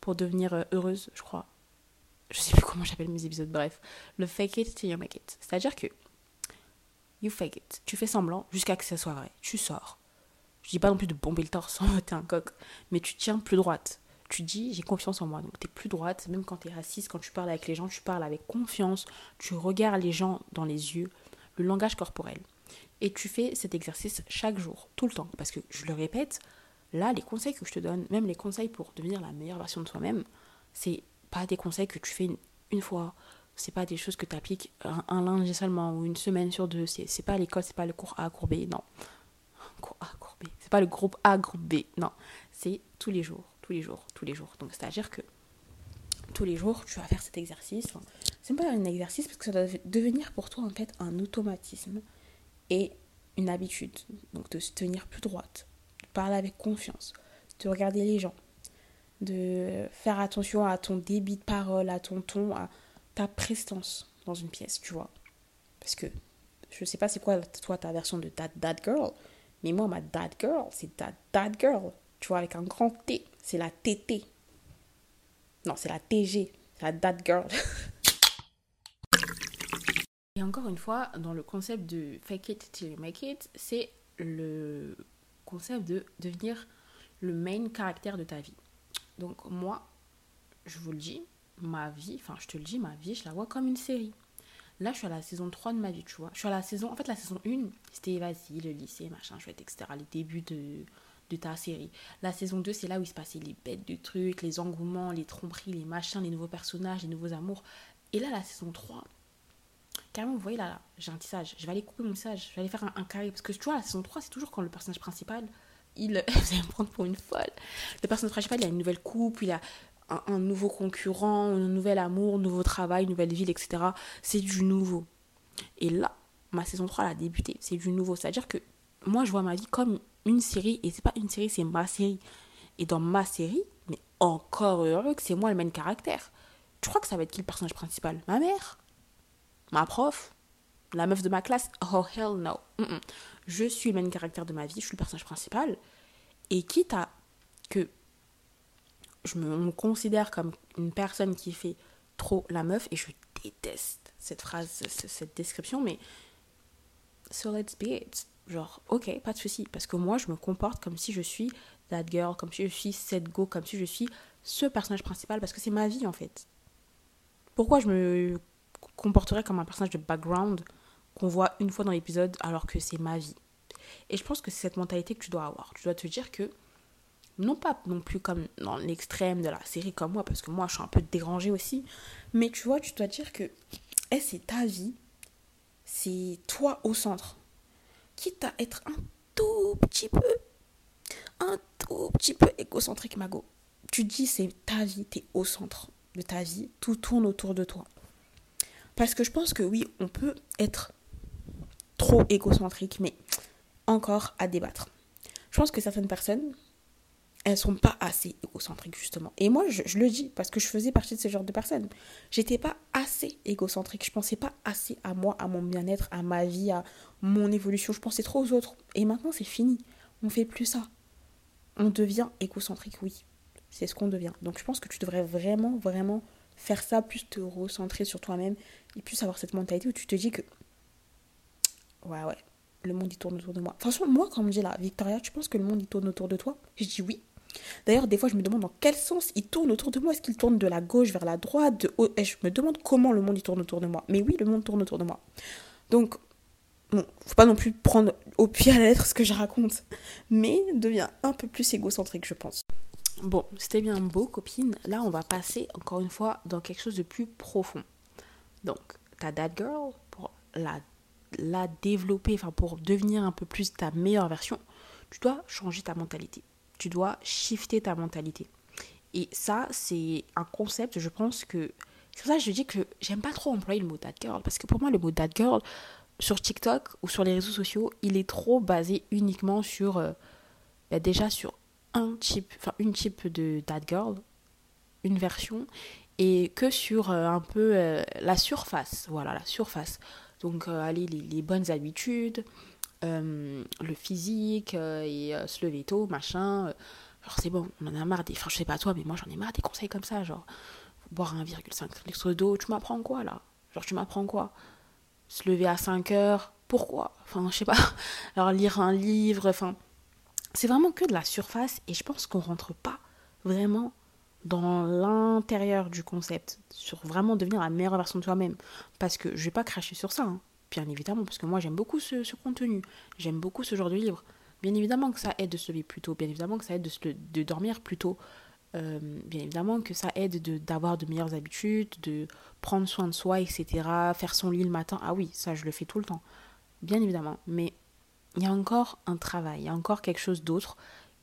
pour devenir euh, heureuse, je crois. Je sais plus comment j'appelle mes épisodes, bref. Le fake it till you make it. C'est-à-dire que you fake it. Tu fais semblant jusqu'à que ça soit vrai. Tu sors. Je dis pas non plus de bomber le torse t'es un coq, mais tu tiens plus droite. Tu dis j'ai confiance en moi, donc t'es plus droite, même quand t'es raciste, quand tu parles avec les gens, tu parles avec confiance, tu regardes les gens dans les yeux, le langage corporel. Et tu fais cet exercice chaque jour, tout le temps. Parce que je le répète, là, les conseils que je te donne, même les conseils pour devenir la meilleure version de soi-même, c'est pas des conseils que tu fais une, fois. C'est pas des choses que tu appliques un, lundi seulement ou une semaine sur deux. C'est pas l'école, c'est pas le cours A, cours B, non. Cours A, cours B. C'est pas le groupe A, groupe B, non. C'est tous les jours, tous les jours, tous les jours. Donc c'est-à-dire que tous les jours, tu vas faire cet exercice. c'est pas un exercice parce que ça doit devenir pour toi en fait un automatisme et une habitude. Donc de se tenir plus droite, de parler avec confiance, de regarder les gens, de faire attention à ton débit de parole, à ton ton, à ta prestance dans une pièce, tu vois. Parce que je sais pas c'est quoi toi ta version de that, that girl, mais moi ma that girl, c'est that, that girl, tu vois, avec un grand T, c'est la TT. Non, c'est la TG, la that girl. [LAUGHS] Et encore une fois, dans le concept de fake it till you make it, c'est le concept de devenir le main caractère de ta vie. Donc moi, je vous le dis, ma vie, enfin je te le dis, ma vie, je la vois comme une série. Là, je suis à la saison 3 de ma vie, tu vois. Je suis à la saison, en fait, la saison 1, c'était vas-y, le lycée, machin, chouette, etc. Les débuts de, de ta série. La saison 2, c'est là où il se passait les bêtes de trucs, les engouements, les tromperies, les machins, les nouveaux personnages, les nouveaux amours. Et là, la saison 3, carrément, vous voyez là, j'ai un tissage. Je vais aller couper mon tissage. Je vais aller faire un, carré. Parce que tu vois, la saison 3, c'est toujours quand le personnage principal, il. [LAUGHS] vous allez me prendre pour une folle. Le personnage principal, il a une nouvelle coupe, il a un, nouveau concurrent, un nouvel amour, un nouveau travail, une nouvelle ville, etc. C'est du nouveau. Et là, ma saison 3, elle a débuté. C'est du nouveau. C'est-à-dire que moi, je vois ma vie comme une série. Et c'est pas une série, c'est ma série. Et dans ma série, mais encore heureux que c'est moi le même caractère. Tu crois que ça va être qui le personnage principal? Ma mère? Ma prof, la meuf de ma classe, oh hell no. Je suis le même caractère de ma vie, je suis le personnage principal. Et quitte à que je me, considère comme une personne qui fait trop la meuf, et je déteste cette phrase, cette description, mais so let's be it. Genre, ok, pas de souci, parce que moi je me comporte comme si je suis that girl, comme si je suis cette go, comme si je suis ce personnage principal, parce que c'est ma vie en fait. Pourquoi je me comporterait comme un personnage de background qu'on voit une fois dans l'épisode alors que c'est ma vie? Et je pense que c'est cette mentalité que tu dois avoir. Tu dois te dire que, non pas non plus comme dans l'extrême de la série comme moi, parce que moi je suis un peu dérangée aussi, mais tu vois, tu dois dire que eh, c'est ta vie, c'est toi au centre. Quitte à être un tout petit peu, un tout petit peu égocentrique, Mago. Tu dis c'est ta vie, tu es au centre de ta vie, tout tourne autour de toi. Parce que je pense que oui, on peut être trop égocentrique, mais encore à débattre. Je pense que certaines personnes, elles sont pas assez égocentriques justement. Et moi, je, le dis parce que je faisais partie de ce genre de personnes. J'étais pas assez égocentrique. Je pensais pas assez à moi, à mon bien-être, à ma vie, à mon évolution. Je pensais trop aux autres. Et maintenant, c'est fini. On fait plus ça. On devient égocentrique, oui. C'est ce qu'on devient. Donc, je pense que tu devrais vraiment, vraiment faire ça, plus te recentrer sur toi-même et plus avoir cette mentalité où tu te dis que ouais ouais, le monde il tourne autour de moi. De toute façon, moi quand on me dit là, Victoria, tu penses que le monde il tourne autour de toi? Je dis oui. D'ailleurs, des fois, je me demande dans quel sens il tourne autour de moi. Est-ce qu'il tourne de la gauche vers la droite de haut? Et je me demande comment le monde il tourne autour de moi. Mais oui, le monde tourne autour de moi. Donc, bon, faut pas non plus prendre au pied à la lettre ce que je raconte, mais devient un peu plus égocentrique, je pense. Bon, c'était bien beau, copine. Là, on va passer encore une fois dans quelque chose de plus profond. Donc, ta dad girl, pour la, la développer, pour devenir un peu plus ta meilleure version, tu dois changer ta mentalité. Tu dois shifter ta mentalité. Et ça, c'est un concept, je pense que. C'est pour ça que je dis que j'aime pas trop employer le mot that girl. Parce que pour moi, le mot that girl, sur TikTok ou sur les réseaux sociaux, il est trop basé uniquement sur. Euh, bah, déjà sur un type, enfin une type de that girl, une version, et que sur euh, un peu euh, la surface. Voilà, la surface. Donc, allez, les, les, bonnes habitudes, le physique, et se lever tôt, machin. Alors c'est bon, on en a marre des. Enfin, je sais pas toi, mais moi j'en ai marre des conseils comme ça, genre boire 1,5 litre d'eau, tu m'apprends quoi là? Genre, tu m'apprends quoi? Se lever à 5 heures, pourquoi? Enfin, je sais pas. [LAUGHS] Alors, lire un livre, enfin. C'est vraiment que de la surface et je pense qu'on rentre pas vraiment dans l'intérieur du concept, sur vraiment devenir la meilleure version de soi-même. Parce que je vais pas cracher sur ça, hein, bien évidemment, parce que moi j'aime beaucoup ce, contenu, j'aime beaucoup ce genre de livre. Bien évidemment que ça aide de se lever plus tôt, bien évidemment que ça aide de, de dormir plus tôt, euh, bien évidemment que ça aide d'avoir de, meilleures habitudes, de prendre soin de soi, etc. Faire son lit le matin, ah oui, ça je le fais tout le temps, bien évidemment. Mais il y a encore un travail, il y a encore quelque chose d'autre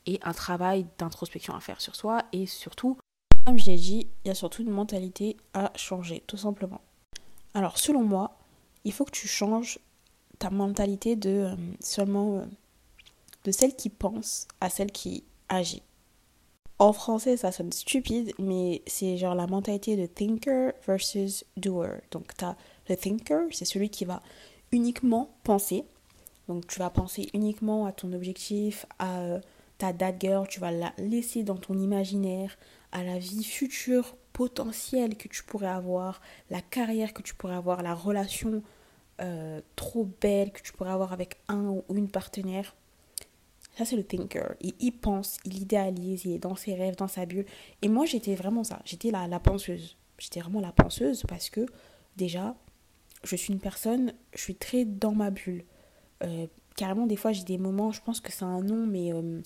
et un travail d'introspection à faire sur soi et surtout, comme je l'ai dit, il y a surtout une mentalité à changer, tout simplement. Alors selon moi, il faut que tu changes ta mentalité de euh, seulement euh, de celle qui pense à celle qui agit. En français, ça sonne stupide, mais c'est genre la mentalité de thinker versus doer. Donc, tu le thinker, c'est celui qui va uniquement penser. Donc, tu vas penser uniquement à ton objectif, à euh, ta date girl, tu vas la laisser dans ton imaginaire, à la vie future potentielle que tu pourrais avoir, la carrière que tu pourrais avoir, la relation euh, trop belle que tu pourrais avoir avec un ou une partenaire. Ça, c'est le thinker. Il, pense, il idéalise, il est dans ses rêves, dans sa bulle. Et moi, j'étais vraiment ça. J'étais la, la penseuse. J'étais vraiment la penseuse parce que, déjà, je suis une personne, je suis très dans ma bulle. Euh, carrément, des fois, j'ai des moments, je pense que c'est un nom, mais euh,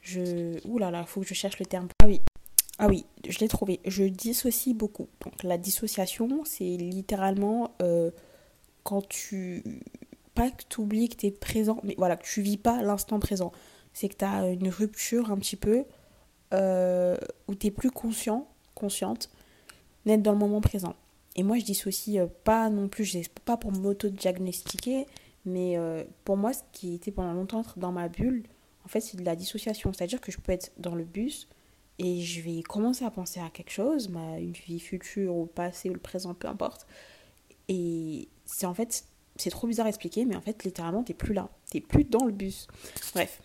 je. Ouh là là, faut que je cherche le terme. Ah oui. Ah oui, je l'ai trouvé. Je dissocie beaucoup. Donc, la dissociation, c'est littéralement quand tu pas que tu oublies que tu es présent, mais voilà, que tu vis pas l'instant présent. C'est que tu as une rupture un petit peu euh, où tu es plus conscient, consciente, d'être dans le moment présent. Et moi, je dis ceci euh, pas non plus, je pas pour m'auto-diagnostiquer, mais euh, pour moi, ce qui était pendant longtemps dans ma bulle, en fait, c'est de la dissociation. C'est-à-dire que je peux être dans le bus et je vais commencer à penser à quelque chose, ma, une vie future ou passé ou le présent, peu importe. Et c'est en fait c'est trop bizarre à expliquer, mais en fait, littéralement, t'es plus là. T'es plus dans le bus. Bref.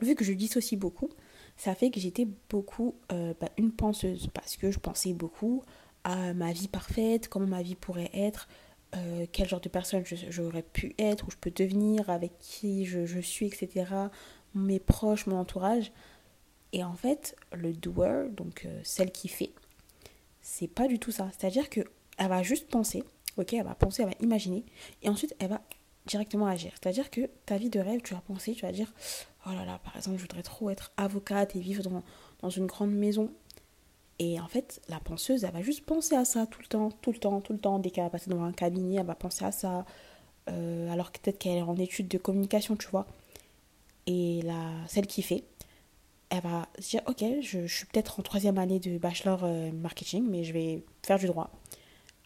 Vu que je dissocie beaucoup, ça fait que j'étais beaucoup euh, bah, une penseuse. Parce que je pensais beaucoup à ma vie parfaite, comment ma vie pourrait être, euh, quel genre de personne j'aurais pu être, où je peux devenir, avec qui je, suis, etc. Mes proches, mon entourage. Et en fait, le doer, donc euh, celle qui fait, c'est pas du tout ça. C'est-à-dire qu'elle va juste penser, Ok, elle va penser, elle va imaginer. Et ensuite, elle va directement agir. C'est-à-dire que ta vie de rêve, tu vas penser, tu vas dire Oh là là, par exemple, je voudrais trop être avocate et vivre dans, une grande maison. Et en fait, la penseuse, elle va juste penser à ça tout le temps, tout le temps, tout le temps. Dès qu'elle va passer dans un cabinet, elle va penser à ça. Euh, alors peut-être qu'elle est en étude de communication, tu vois. Et la, celle qui fait, elle va se dire Ok, je, je suis peut-être en troisième année de bachelor euh, marketing, mais je vais faire du droit.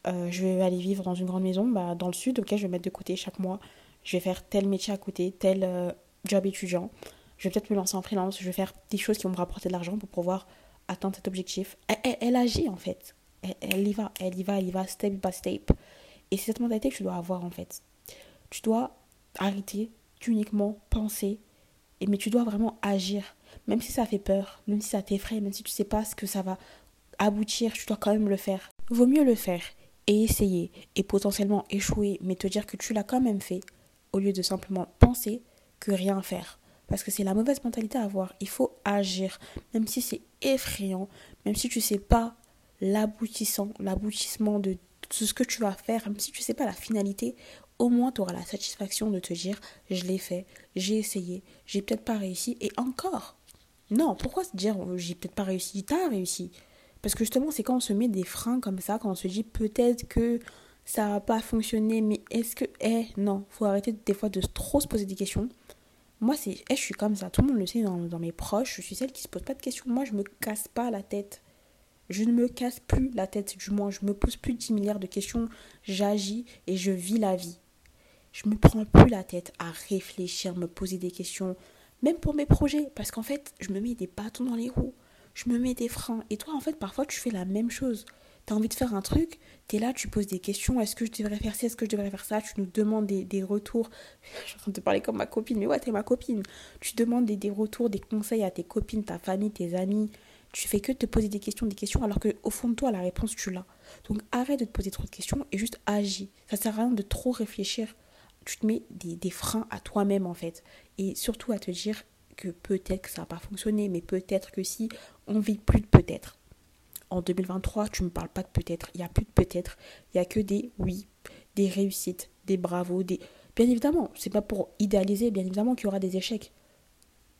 Euh, je vais aller vivre dans une grande maison, bah, dans le sud, ok, je vais mettre de côté chaque mois, je vais faire tel métier à côté, tel euh, job étudiant, je vais peut-être me lancer en freelance, je vais faire des choses qui vont me rapporter de l'argent pour pouvoir atteindre cet objectif. Elle, agit en fait, elle, y va, elle y va, elle y va step by step. Et c'est cette mentalité que tu dois avoir en fait. Tu dois arrêter d'uniquement penser, mais tu dois vraiment agir. Même si ça fait peur, même si ça t'effraie, même si tu sais pas ce que ça va aboutir, tu dois quand même le faire. Vaut mieux le faire et essayer et potentiellement échouer, mais te dire que tu l'as quand même fait, au lieu de simplement penser que rien faire. Parce que c'est la mauvaise mentalité à avoir. Il faut agir, même si c'est effrayant, même si tu sais pas l'aboutissant, l'aboutissement de ce que tu vas faire, même si tu sais pas la finalité, au moins tu auras la satisfaction de te dire je l'ai fait, j'ai essayé, j'ai peut-être pas réussi et encore. Non, pourquoi se dire j'ai peut-être pas réussi, t'as réussi. Parce que justement, c'est quand on se met des freins comme ça, quand on se dit peut-être que ça va pas fonctionner, mais est-ce que. Eh, non, faut arrêter des fois de trop se poser des questions. Moi, c'est, eh, je suis comme ça. Tout le monde le sait dans, mes proches. Je suis celle qui se pose pas de questions. Moi, je me casse pas la tête. Je ne me casse plus la tête, du moins. Je me pose plus de 10 milliards de questions. J'agis et je vis la vie. Je me prends plus la tête à réfléchir, me poser des questions, même pour mes projets. Parce qu'en fait, je me mets des bâtons dans les roues. Je me mets des freins. Et toi, en fait, parfois, tu fais la même chose. Tu as envie de faire un truc, tu es là, tu poses des questions. Est-ce que je devrais faire ça Est-ce que je devrais faire ça? Tu nous demandes des, des retours. [LAUGHS] Je suis en train de te parler comme ma copine, mais ouais, t'es ma copine. Tu demandes des, des retours, des conseils à tes copines, ta famille, tes amis. Tu fais que te poser des questions, des questions, alors qu'au fond de toi, la réponse, tu l'as. Donc arrête de te poser trop de questions et juste agis. Ça sert à rien de trop réfléchir. Tu te mets des, des freins à toi-même, en fait. Et surtout à te dire que peut-être que ça n'a pas fonctionné, mais peut-être que si, on vit plus de peut-être. En 2023, tu ne me parles pas de peut-être. Il n'y a plus de peut-être. Il n'y a que des oui, des réussites, des bravos, des. Bien évidemment, c'est pas pour idéaliser, bien évidemment qu'il y aura des échecs.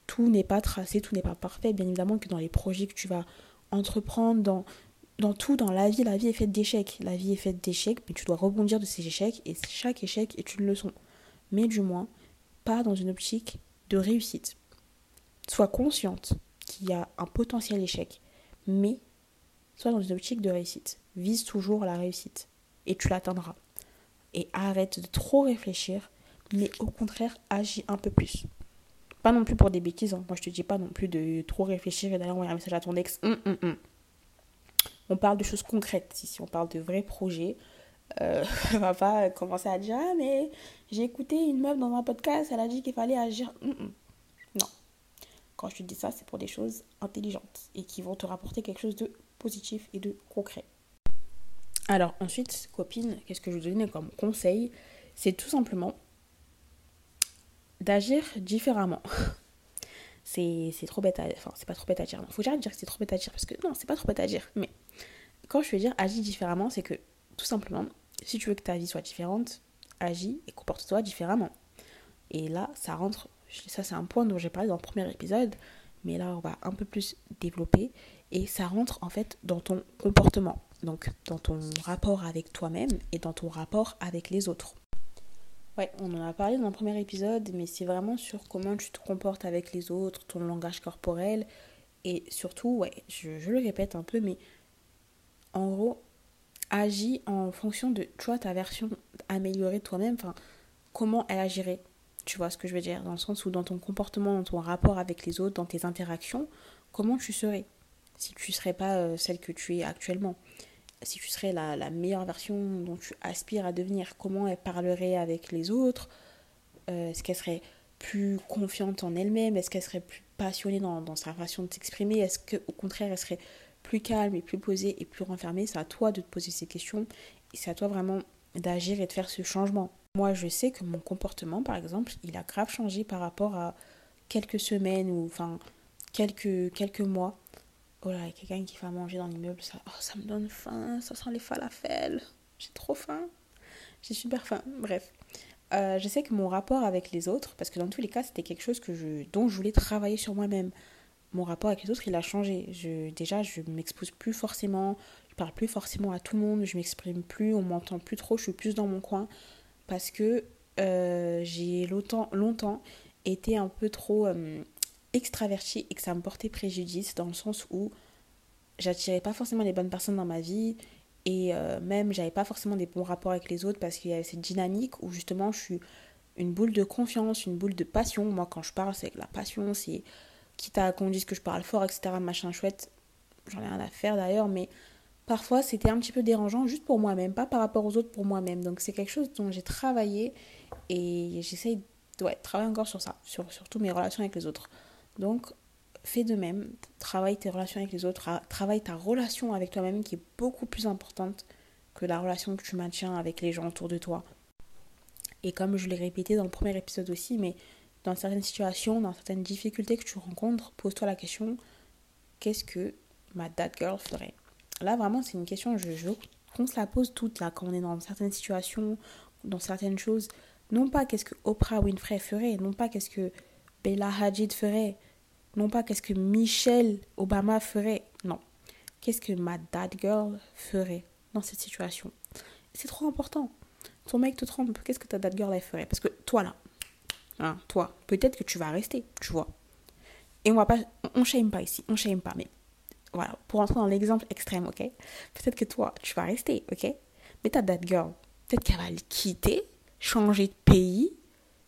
Tout n'est pas tracé, tout n'est pas parfait. Bien évidemment que dans les projets que tu vas entreprendre, dans, dans tout, dans la vie, la vie est faite d'échecs. La vie est faite d'échecs, mais tu dois rebondir de ces échecs et chaque échec est une leçon. Mais du moins, pas dans une optique de réussite. Sois consciente qu'il y a un potentiel échec, mais sois dans une optique de réussite. Vise toujours la réussite et tu l'atteindras. Et arrête de trop réfléchir, mais au contraire, agis un peu plus. Pas non plus pour des bêtises. Hein. Moi, je te dis pas non plus de trop réfléchir et d'aller envoyer un message à ton ex. Hum, hum, hum. On parle de choses concrètes ici. On parle de vrais projets. Euh, [LAUGHS] on va pas commencer à dire Ah, mais j'ai écouté une meuf dans un podcast, elle a dit qu'il fallait agir. Non. Quand je te dis ça, c'est pour des choses intelligentes et qui vont te rapporter quelque chose de positif et de concret. Alors ensuite, copine, qu'est-ce que je donne comme conseil? C'est tout simplement d'agir différemment. [LAUGHS] c'est trop bête à enfin c'est pas trop bête à dire. Il faut jamais dire que c'est trop bête à dire parce que non, c'est pas trop bête à dire. Mais quand je veux dire agir différemment, c'est que tout simplement, si tu veux que ta vie soit différente, agis et comporte-toi différemment. Et là, ça rentre ça, c'est un point dont j'ai parlé dans le premier épisode, mais là, on va un peu plus développer. Et ça rentre en fait dans ton comportement, donc dans ton rapport avec toi-même et dans ton rapport avec les autres. Ouais, on en a parlé dans le premier épisode, mais c'est vraiment sur comment tu te comportes avec les autres, ton langage corporel. Et surtout, ouais, je, je le répète un peu, mais en gros, agis en fonction de, toi, ta version améliorée de toi-même, enfin, comment elle agirait tu vois ce que je veux dire Dans le sens où dans ton comportement, dans ton rapport avec les autres, dans tes interactions, comment tu serais si tu ne serais pas euh, celle que tu es actuellement? Si tu serais la, meilleure version dont tu aspires à devenir, comment elle parlerait avec les autres? Euh, Est-ce qu'elle serait plus confiante en elle-même? Est-ce qu'elle serait plus passionnée dans, dans sa façon de s'exprimer? Est-ce qu'au contraire, elle serait plus calme et plus posée et plus renfermée? C'est à toi de te poser ces questions et c'est à toi vraiment d'agir et de faire ce changement. Moi, je sais que mon comportement, par exemple, il a grave changé par rapport à quelques semaines ou enfin quelques, quelques mois. Oh là, il y a quelqu'un qui va manger dans l'immeuble, ça, oh, ça me donne faim, ça sent les falafels. J'ai trop faim. J'ai super faim. Bref. Euh, je sais que mon rapport avec les autres, parce que dans tous les cas, c'était quelque chose que dont je voulais travailler sur moi-même. Mon rapport avec les autres, il a changé. Je, déjà, je m'expose plus forcément, je parle plus forcément à tout le monde, je m'exprime plus, on m'entend plus trop, je suis plus dans mon coin parce que euh, j'ai longtemps, été un peu trop euh, extravertie et que ça me portait préjudice dans le sens où j'attirais pas forcément les bonnes personnes dans ma vie et euh, même j'avais pas forcément des bons rapports avec les autres parce qu'il y avait cette dynamique où justement je suis une boule de confiance, une boule de passion. Moi quand je parle c'est la passion, c'est quitte à qu'on dise que je parle fort, etc. machin chouette, j'en ai rien à faire d'ailleurs, mais parfois c'était un petit peu dérangeant juste pour moi-même, pas par rapport aux autres, pour moi-même. Donc c'est quelque chose dont j'ai travaillé et j'essaye de travailler encore sur ça, sur surtout mes relations avec les autres. Donc fais de même, travaille tes relations avec les autres, travaille ta relation avec toi-même qui est beaucoup plus importante que la relation que tu maintiens avec les gens autour de toi. Et comme je l'ai répété dans le premier épisode aussi, mais dans certaines situations, dans certaines difficultés que tu rencontres, pose-toi la question qu'est-ce que ma dad girl ferait? Là, vraiment, c'est une question, je, qu'on se la pose toute, là, quand on est dans certaines situations, dans certaines choses. Non pas qu'est-ce que Oprah Winfrey ferait, non pas qu'est-ce que Bella Hadid ferait, non pas qu'est-ce que Michelle Obama ferait, non. Qu'est-ce que ma dad girl ferait dans cette situation? C'est trop important. Ton mec te trompe, qu'est-ce que ta dad girl elle ferait? Parce que toi là, Hein, toi, peut-être que tu vas rester, tu vois. Et on va pas, on shame pas ici, on shame pas, mais voilà, pour entrer dans l'exemple extrême, ok? Peut-être que toi, tu vas rester, ok? Mais ta date girl, peut-être qu'elle va le quitter, changer de pays,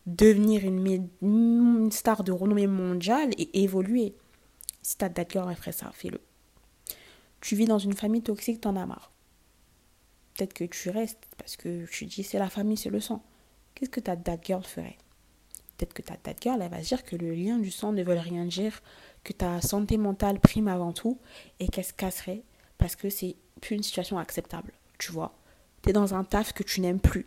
devenir une, une, star de renommée mondiale et évoluer. Si ta date girl, elle ferait ça, fais-le. Tu vis dans une famille toxique, t'en as marre. Peut-être que tu restes parce que tu dis c'est la famille, c'est le sang. Qu'est-ce que ta date girl ferait? Peut-être que ta date girl, elle va se dire que le lien du sang ne veut rien dire, que ta santé mentale prime avant tout et qu'elle se casserait parce que c'est plus une situation acceptable, tu vois. Tu es dans un taf que tu n'aimes plus.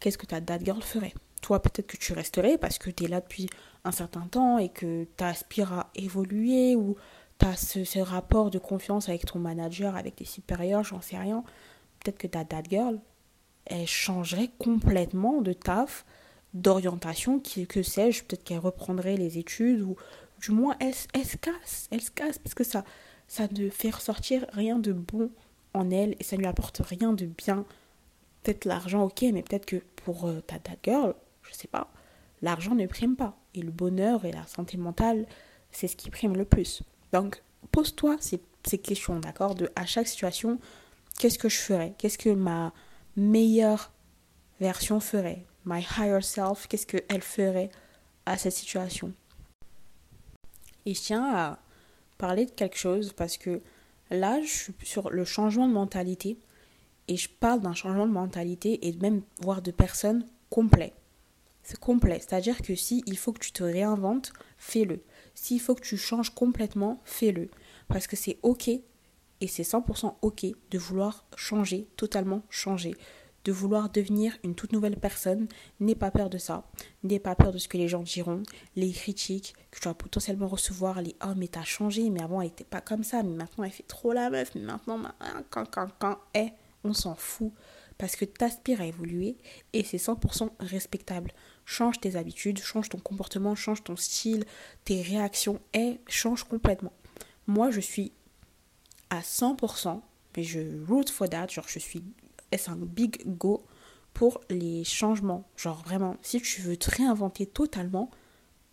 Qu'est-ce que ta date girl ferait? Toi, peut-être que tu resterais parce que tu es là depuis un certain temps et que tu aspires à évoluer ou tu as ce, rapport de confiance avec ton manager, avec tes supérieurs, j'en sais rien. Peut-être que ta date girl, elle changerait complètement de taf d'orientation, que sais-je, peut-être qu'elle reprendrait les études ou du moins elle, se casse, elle se casse parce que ça, ça ne fait ressortir rien de bon en elle et ça ne lui apporte rien de bien. Peut-être l'argent, ok, mais peut-être que pour euh, ta dad girl, je sais pas, l'argent ne prime pas et le bonheur et la santé mentale, c'est ce qui prime le plus. Donc pose-toi ces, questions, d'accord, à chaque situation, qu'est-ce que je ferais? Qu'est-ce que ma meilleure version ferait? My higher self, qu'est-ce qu'elle ferait à cette situation? Et je tiens à parler de quelque chose parce que là, je suis sur le changement de mentalité et je parle d'un changement de mentalité et même voire de personnes complet. C'est complet, c'est-à-dire que si il faut que tu te réinventes, fais-le. S'il faut que tu changes complètement, fais-le. Parce que c'est ok et c'est 100% ok de vouloir changer, totalement changer de vouloir devenir une toute nouvelle personne. N'aie pas peur de ça. N'aie pas peur de ce que les gens diront, les critiques que tu vas potentiellement recevoir, les oh mais t'as changé, mais avant elle était pas comme ça, mais maintenant elle fait trop la meuf, mais maintenant quand quand quand est, on s'en fout parce que t'aspires à évoluer et c'est 100% respectable. Change tes habitudes, change ton comportement, change ton style, tes réactions et change complètement. Moi je suis à 100%, mais je root for that, genre je suis c'est un big go pour les changements. Genre vraiment, si tu veux te réinventer totalement,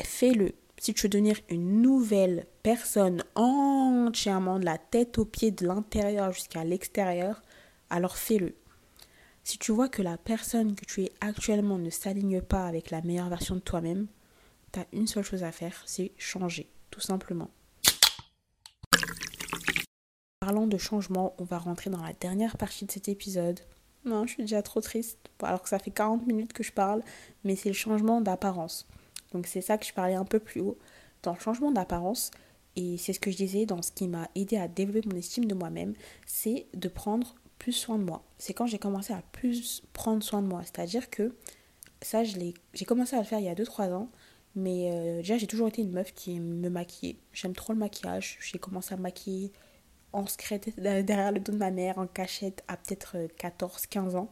fais-le. Si tu veux devenir une nouvelle personne entièrement de la tête aux pieds, de l'intérieur jusqu'à l'extérieur, alors fais-le. Si tu vois que la personne que tu es actuellement ne s'aligne pas avec la meilleure version de toi-même, tu as une seule chose à faire, c'est changer, tout simplement. Parlant de changement, on va rentrer dans la dernière partie de cet épisode. Non, je suis déjà trop triste, alors que ça fait 40 minutes que je parle, mais c'est le changement d'apparence. Donc c'est ça que je parlais un peu plus haut. Dans le changement d'apparence, et c'est ce que je disais dans ce qui m'a aidé à développer mon estime de moi-même, c'est de prendre plus soin de moi. C'est quand j'ai commencé à plus prendre soin de moi. C'est-à-dire que ça, j'ai commencé à le faire il y a 2-3 ans, mais euh, déjà j'ai toujours été une meuf qui me maquillait. J'aime trop le maquillage. J'ai commencé à me maquiller en secret derrière le dos de ma mère, en cachette, à peut-être 14-15 euh, ans.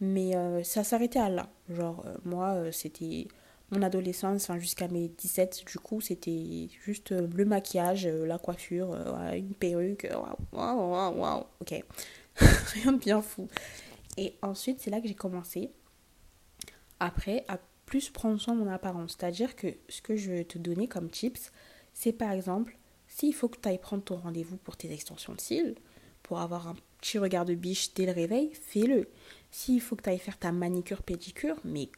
Mais euh, ça s'arrêtait à là. Genre, euh, moi, c'était mon adolescence, enfin jusqu'à mes 17, du coup, c'était juste le maquillage, la coiffure, une perruque. Waouh, waouh, waouh, ok. [LAUGHS] Rien de bien fou. Et ensuite, c'est là que j'ai commencé, après, à plus prendre soin de mon apparence. C'est-à-dire que ce que je vais te donner comme tips, c'est par exemple s'il faut que tu ailles prendre ton rendez-vous pour tes extensions de cils, pour avoir un petit regard de biche dès le réveil, fais-le. S'il faut que tu ailles faire ta manicure pédicure, mais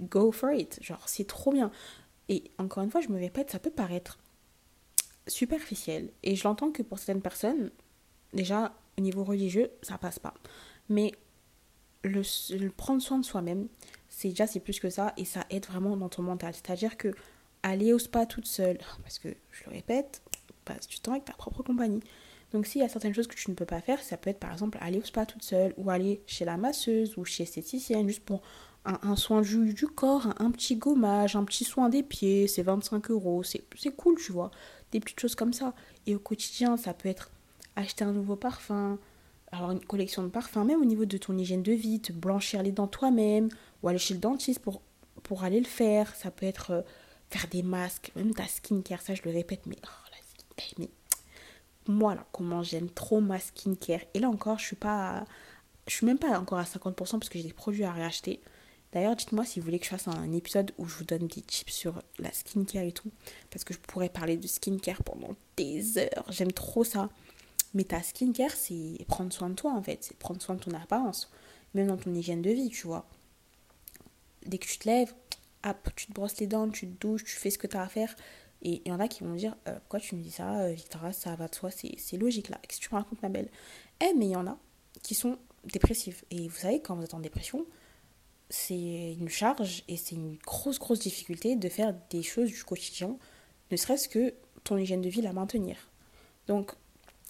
go for it. Genre, c'est trop bien. Et encore une fois, je me répète, ça peut paraître superficiel. Et je l'entends que pour certaines personnes, déjà, au niveau religieux, ça passe pas. Mais le, prendre soin de soi-même, c'est déjà c'est plus que ça et ça aide vraiment dans ton mental. C'est-à-dire que aller au spa toute seule, parce que je le répète, passe du temps avec ta propre compagnie. Donc s'il y a certaines choses que tu ne peux pas faire, ça peut être par exemple aller au spa toute seule ou aller chez la masseuse ou chez l'esthéticienne juste pour un, soin du, du corps, un, petit gommage, un petit soin des pieds, c'est 25 euros, c'est cool, tu vois. Des petites choses comme ça. Et au quotidien, ça peut être acheter un nouveau parfum, avoir une collection de parfums, même au niveau de ton hygiène de vie, te blanchir les dents toi-même ou aller chez le dentiste pour, pour aller le faire. Ça peut être euh, faire des masques, même ta skincare, ça je le répète, mais mais moi là, comment j'aime trop ma skincare. Et là encore, je suis pas, je suis même pas encore à 50% parce que j'ai des produits à réacheter. D'ailleurs, dites-moi si vous voulez que je fasse un épisode où je vous donne des tips sur la skincare et tout. Parce que je pourrais parler de skincare pendant des heures. J'aime trop ça. Mais ta skincare, c'est prendre soin de toi en fait. C'est prendre soin de ton apparence. Même dans ton hygiène de vie, tu vois. Dès que tu te lèves, hop, tu te brosses les dents, tu te douches, tu fais ce que tu as à faire. Et il y en a qui vont dire euh, Pourquoi tu me dis ça, euh, Victoria Ça va de soi, c'est logique là. Qu'est-ce que tu me racontes, ma belle Eh, mais il y en a qui sont dépressifs. Et vous savez, quand vous êtes en dépression, c'est une charge et c'est une grosse, grosse difficulté de faire des choses du quotidien, ne serait-ce que ton hygiène de vie la maintenir. Donc,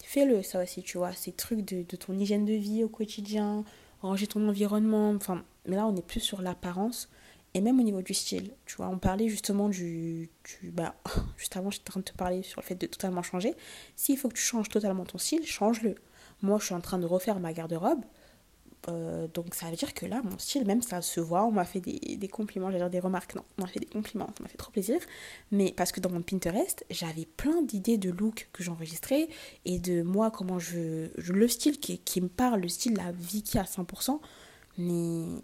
fais-le, ça aussi, tu vois, ces trucs de, ton hygiène de vie au quotidien, ranger ton environnement, enfin, mais là, on est plus sur l'apparence et même au niveau du style, tu vois, on parlait justement du, bah, [LAUGHS] juste avant, j'étais en train de te parler sur le fait de totalement changer. S'il faut que tu changes totalement ton style, change-le. Moi, je suis en train de refaire ma garde-robe. Euh, donc ça veut dire que là, mon style, même ça se voit, on m'a fait des, des compliments, j'allais dire des remarques, non, on m'a fait des compliments, ça m'a fait trop plaisir. Mais parce que dans mon Pinterest, j'avais plein d'idées de looks que j'enregistrais et de moi, comment je, le style qui, qui, me parle, le style la Vicky à 100%. Mais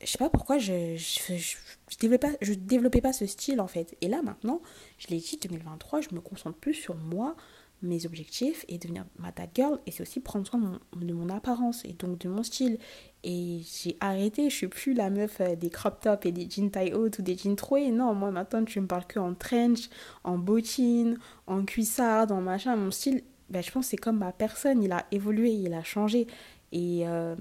je sais pas pourquoi je, je, je, développais pas, je développais pas ce style en fait. Et là maintenant, je l'ai dit, 2023, je me concentre plus sur moi, mes objectifs et devenir ma tag girl. Et c'est aussi prendre soin de mon, apparence et donc de mon style. Et j'ai arrêté je suis plus la meuf euh, des crop tops et des jeans taille haute ou des jeans troués. Non moi maintenant tu me parles que en trench en bottine en cuissard en machin mon style ben, je pense c'est comme ma personne. Il a évolué il a changé. Et euh,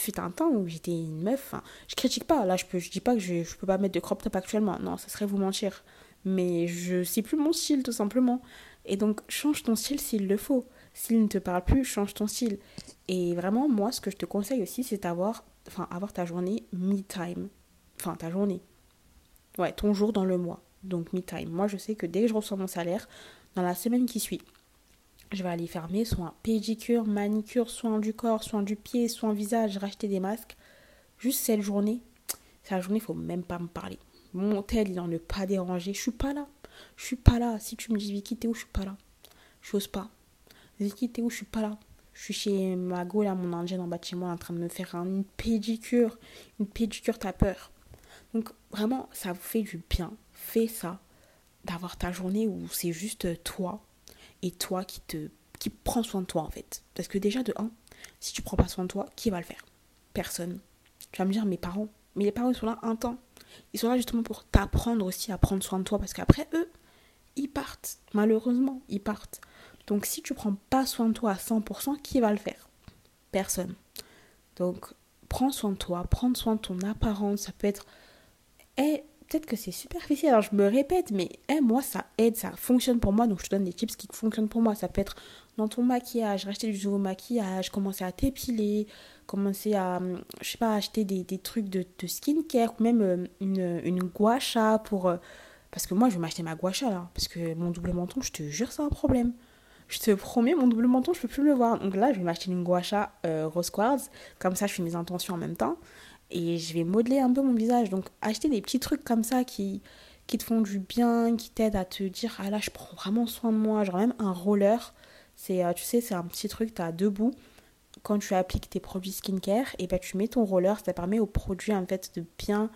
fut un temps où j'étais une meuf je critique pas là je peux dis pas que je, je peux pas mettre de crop top actuellement non ça serait vous mentir mais je sais plus mon style tout simplement et donc, change ton style s'il le faut. S'il ne te parle plus, change ton style. Et vraiment, moi, ce que je te conseille aussi, c'est d'avoir enfin, avoir ta journée me-time. Enfin, ta journée. Ouais, ton jour dans le mois. Donc, me-time. Moi, je sais que dès que je reçois mon salaire, dans la semaine qui suit, je vais aller faire mes pédicure, manicure, soins du corps, soins du pied, soins visage, racheter des masques. Juste cette journée, cette journée, il faut même pas me parler. Mon tel, il en ne pas déranger. Je suis pas là. Je suis pas là. Si tu me dis Vicky, t'es où? Je suis pas là. J'ose pas. Vicky, t'es où? Je suis pas là. Je suis chez Mago, là, mon indienne en bâtiment, en train de me faire une pédicure. Une pédicure, t'as peur. Donc, vraiment, ça vous fait du bien. Fais ça. D'avoir ta journée où c'est juste toi et toi qui te qui prend soin de toi, en fait. Parce que déjà, de un, si tu prends pas soin de toi, qui va le faire? Personne. Tu vas me dire, mes parents. Mais les parents, ils sont là un temps. Ils sont là justement pour t'apprendre aussi à prendre soin de toi parce qu'après, eux, ils partent. Malheureusement, ils partent. Donc si tu prends pas soin de toi à 100%, qui va le faire? Personne. Donc prends soin de toi, prends soin de ton apparence. Ça peut être... peut-être que c'est superficiel, alors je me répète, mais eh, moi ça aide, ça fonctionne pour moi, donc je te donne des tips qui fonctionnent pour moi. Ça peut être dans ton maquillage, racheter du nouveau maquillage, commencer à t'épiler, commencer à, je sais pas, acheter des, des trucs de, skincare, ou même euh, une, une gua pour... Euh, parce que moi, je vais m'acheter ma gua là, parce que mon double menton, je te jure, c'est un problème. Je te promets, mon double menton, je peux plus le voir. Donc là, je vais m'acheter une gua euh, rose quartz, comme ça, je fais mes intentions en même temps. Et je vais modeler un peu mon visage. Donc, acheter des petits trucs comme ça qui, te font du bien, qui t'aident à te dire, ah là, je prends vraiment soin de moi. Genre même un roller, c'est, tu sais, c'est un petit truc, tu as deux bouts quand tu appliques tes produits skincare, et ben tu mets ton roller, ça permet aux produits en fait de bien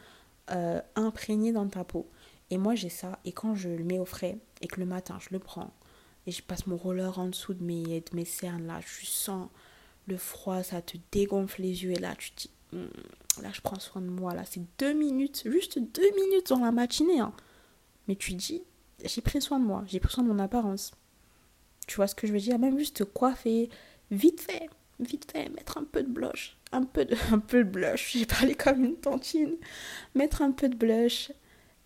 euh, imprégner dans ta peau. Et moi j'ai ça, et quand je le mets au frais, et que le matin je le prends, et je passe mon roller en dessous de mes, de mes cernes, là, je sens le froid, ça te dégonfle les yeux, et là tu te dis, là je prends soin de moi, là c'est deux minutes, juste deux minutes dans la matinée, hein. Mais tu dis, j'ai pris soin de moi, j'ai pris soin de mon apparence. Tu vois ce que je veux dire? Même juste coiffer, vite fait vite fait, mettre un peu de blush, un peu de, [LAUGHS] un peu blush, j'ai parlé comme une tantine, mettre un peu de blush,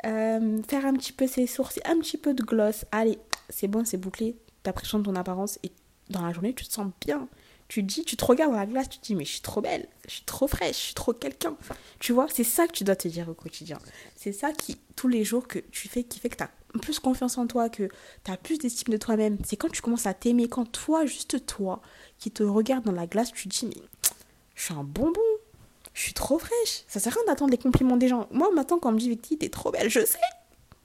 euh, faire un petit peu ses sourcils, un petit peu de gloss, allez, c'est bon, c'est bouclé, t'as pris soin de ton apparence et dans la journée, tu te sens bien. Tu dis, tu te regardes dans la glace, tu te dis, mais je suis trop belle, je suis trop fraîche, je suis trop quelqu'un. Tu vois, c'est ça que tu dois te dire au quotidien. C'est ça qui, tous les jours que tu fais, qui fait que tu as plus confiance en toi, que tu as plus d'estime de toi-même. C'est quand tu commences à t'aimer, quand toi, juste toi, qui te regarde dans la glace, tu te dis, mais je suis un bonbon, je suis trop fraîche. Ça sert à rien d'attendre les compliments des gens. Moi, maintenant, quand on me dit, Victy, t'es trop belle, je sais.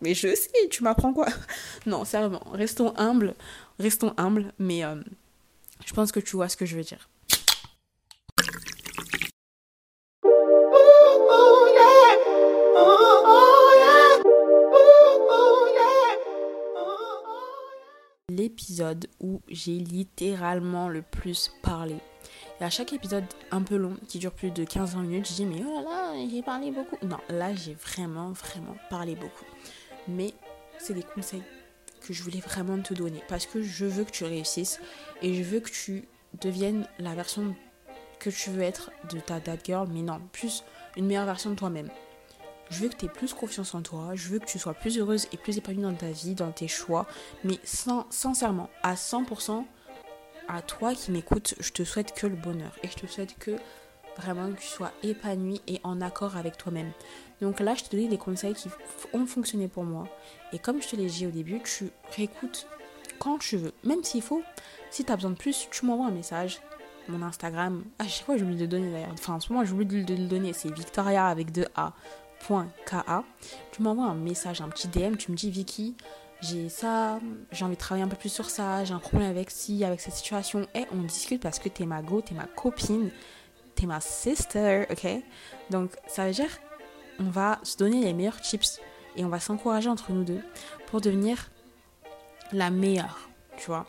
Mais je sais, tu m'apprends quoi? [LAUGHS] Non, sérieusement, restons humbles, restons humbles, mais euh, je pense que tu vois ce que je veux dire. L'épisode où j'ai littéralement le plus parlé. Et à chaque épisode un peu long, qui dure plus de 15 minutes, je dis mais oh là, j'ai parlé beaucoup. Non, là j'ai vraiment, vraiment parlé beaucoup. Mais c'est des conseils que je voulais vraiment te donner parce que je veux que tu réussisses et je veux que tu deviennes la version que tu veux être de ta dad girl, mais non, plus une meilleure version de toi-même. Je veux que tu aies plus confiance en toi, je veux que tu sois plus heureuse et plus épanouie dans ta vie, dans tes choix, mais sans, sincèrement, à 100%, à toi qui m'écoutes, je te souhaite que le bonheur et je te souhaite que vraiment que tu sois épanouie et en accord avec toi-même. Donc là, je te donne des conseils qui ont fonctionné pour moi. Et comme je te l'ai dit au début, tu réécoutes quand tu veux. Même s'il faut, si tu as besoin de plus, tu m'envoies un message. Mon Instagram, à chaque fois j'oublie de le donner d'ailleurs. Enfin, en ce moment, j'oublie de le donner. C'est Victoria avec deux A. .ka. Tu m'envoies un message, un petit DM. Tu me dis, Vicky, j'ai ça, j'ai envie de travailler un peu plus sur ça, j'ai un problème avec ci, avec cette situation. Et on discute parce que t'es ma go, t'es ma copine, t'es ma sister, ok? Donc ça veut dire, on va se donner les meilleurs tips et on va s'encourager entre nous deux pour devenir la meilleure, tu vois.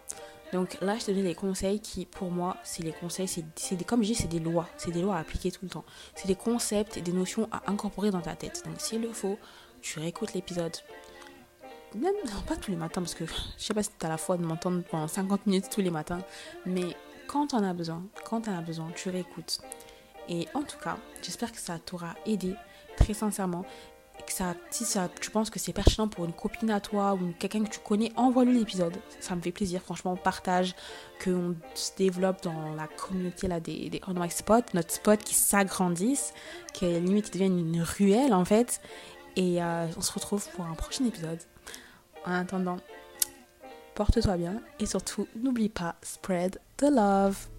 Donc là, je te donne des conseils qui, pour moi, c'est les conseils, c'est des, comme je dis, c'est des lois. C'est des lois à appliquer tout le temps. C'est des concepts et des notions à incorporer dans ta tête. Donc s'il le faut, tu réécoutes l'épisode. Même, pas tous les matins, parce que [LAUGHS] je sais pas si tu as la foi de m'entendre pendant 50 minutes tous les matins. Mais quand tu en as besoin, quand tu as besoin, tu réécoutes. Et en tout cas, j'espère que ça t'aura aidé très sincèrement ça, si ça, tu penses que c'est pertinent pour une copine à toi ou quelqu'un que tu connais, envoie-lui l'épisode. Ça me fait plaisir, franchement, partage, qu'on se développe dans la communauté là, des, des On Spot, notre spot qui s'agrandisse, qui limite devienne une ruelle en fait. Et euh, on se retrouve pour un prochain épisode. En attendant, porte-toi bien et surtout, n'oublie pas, spread the love.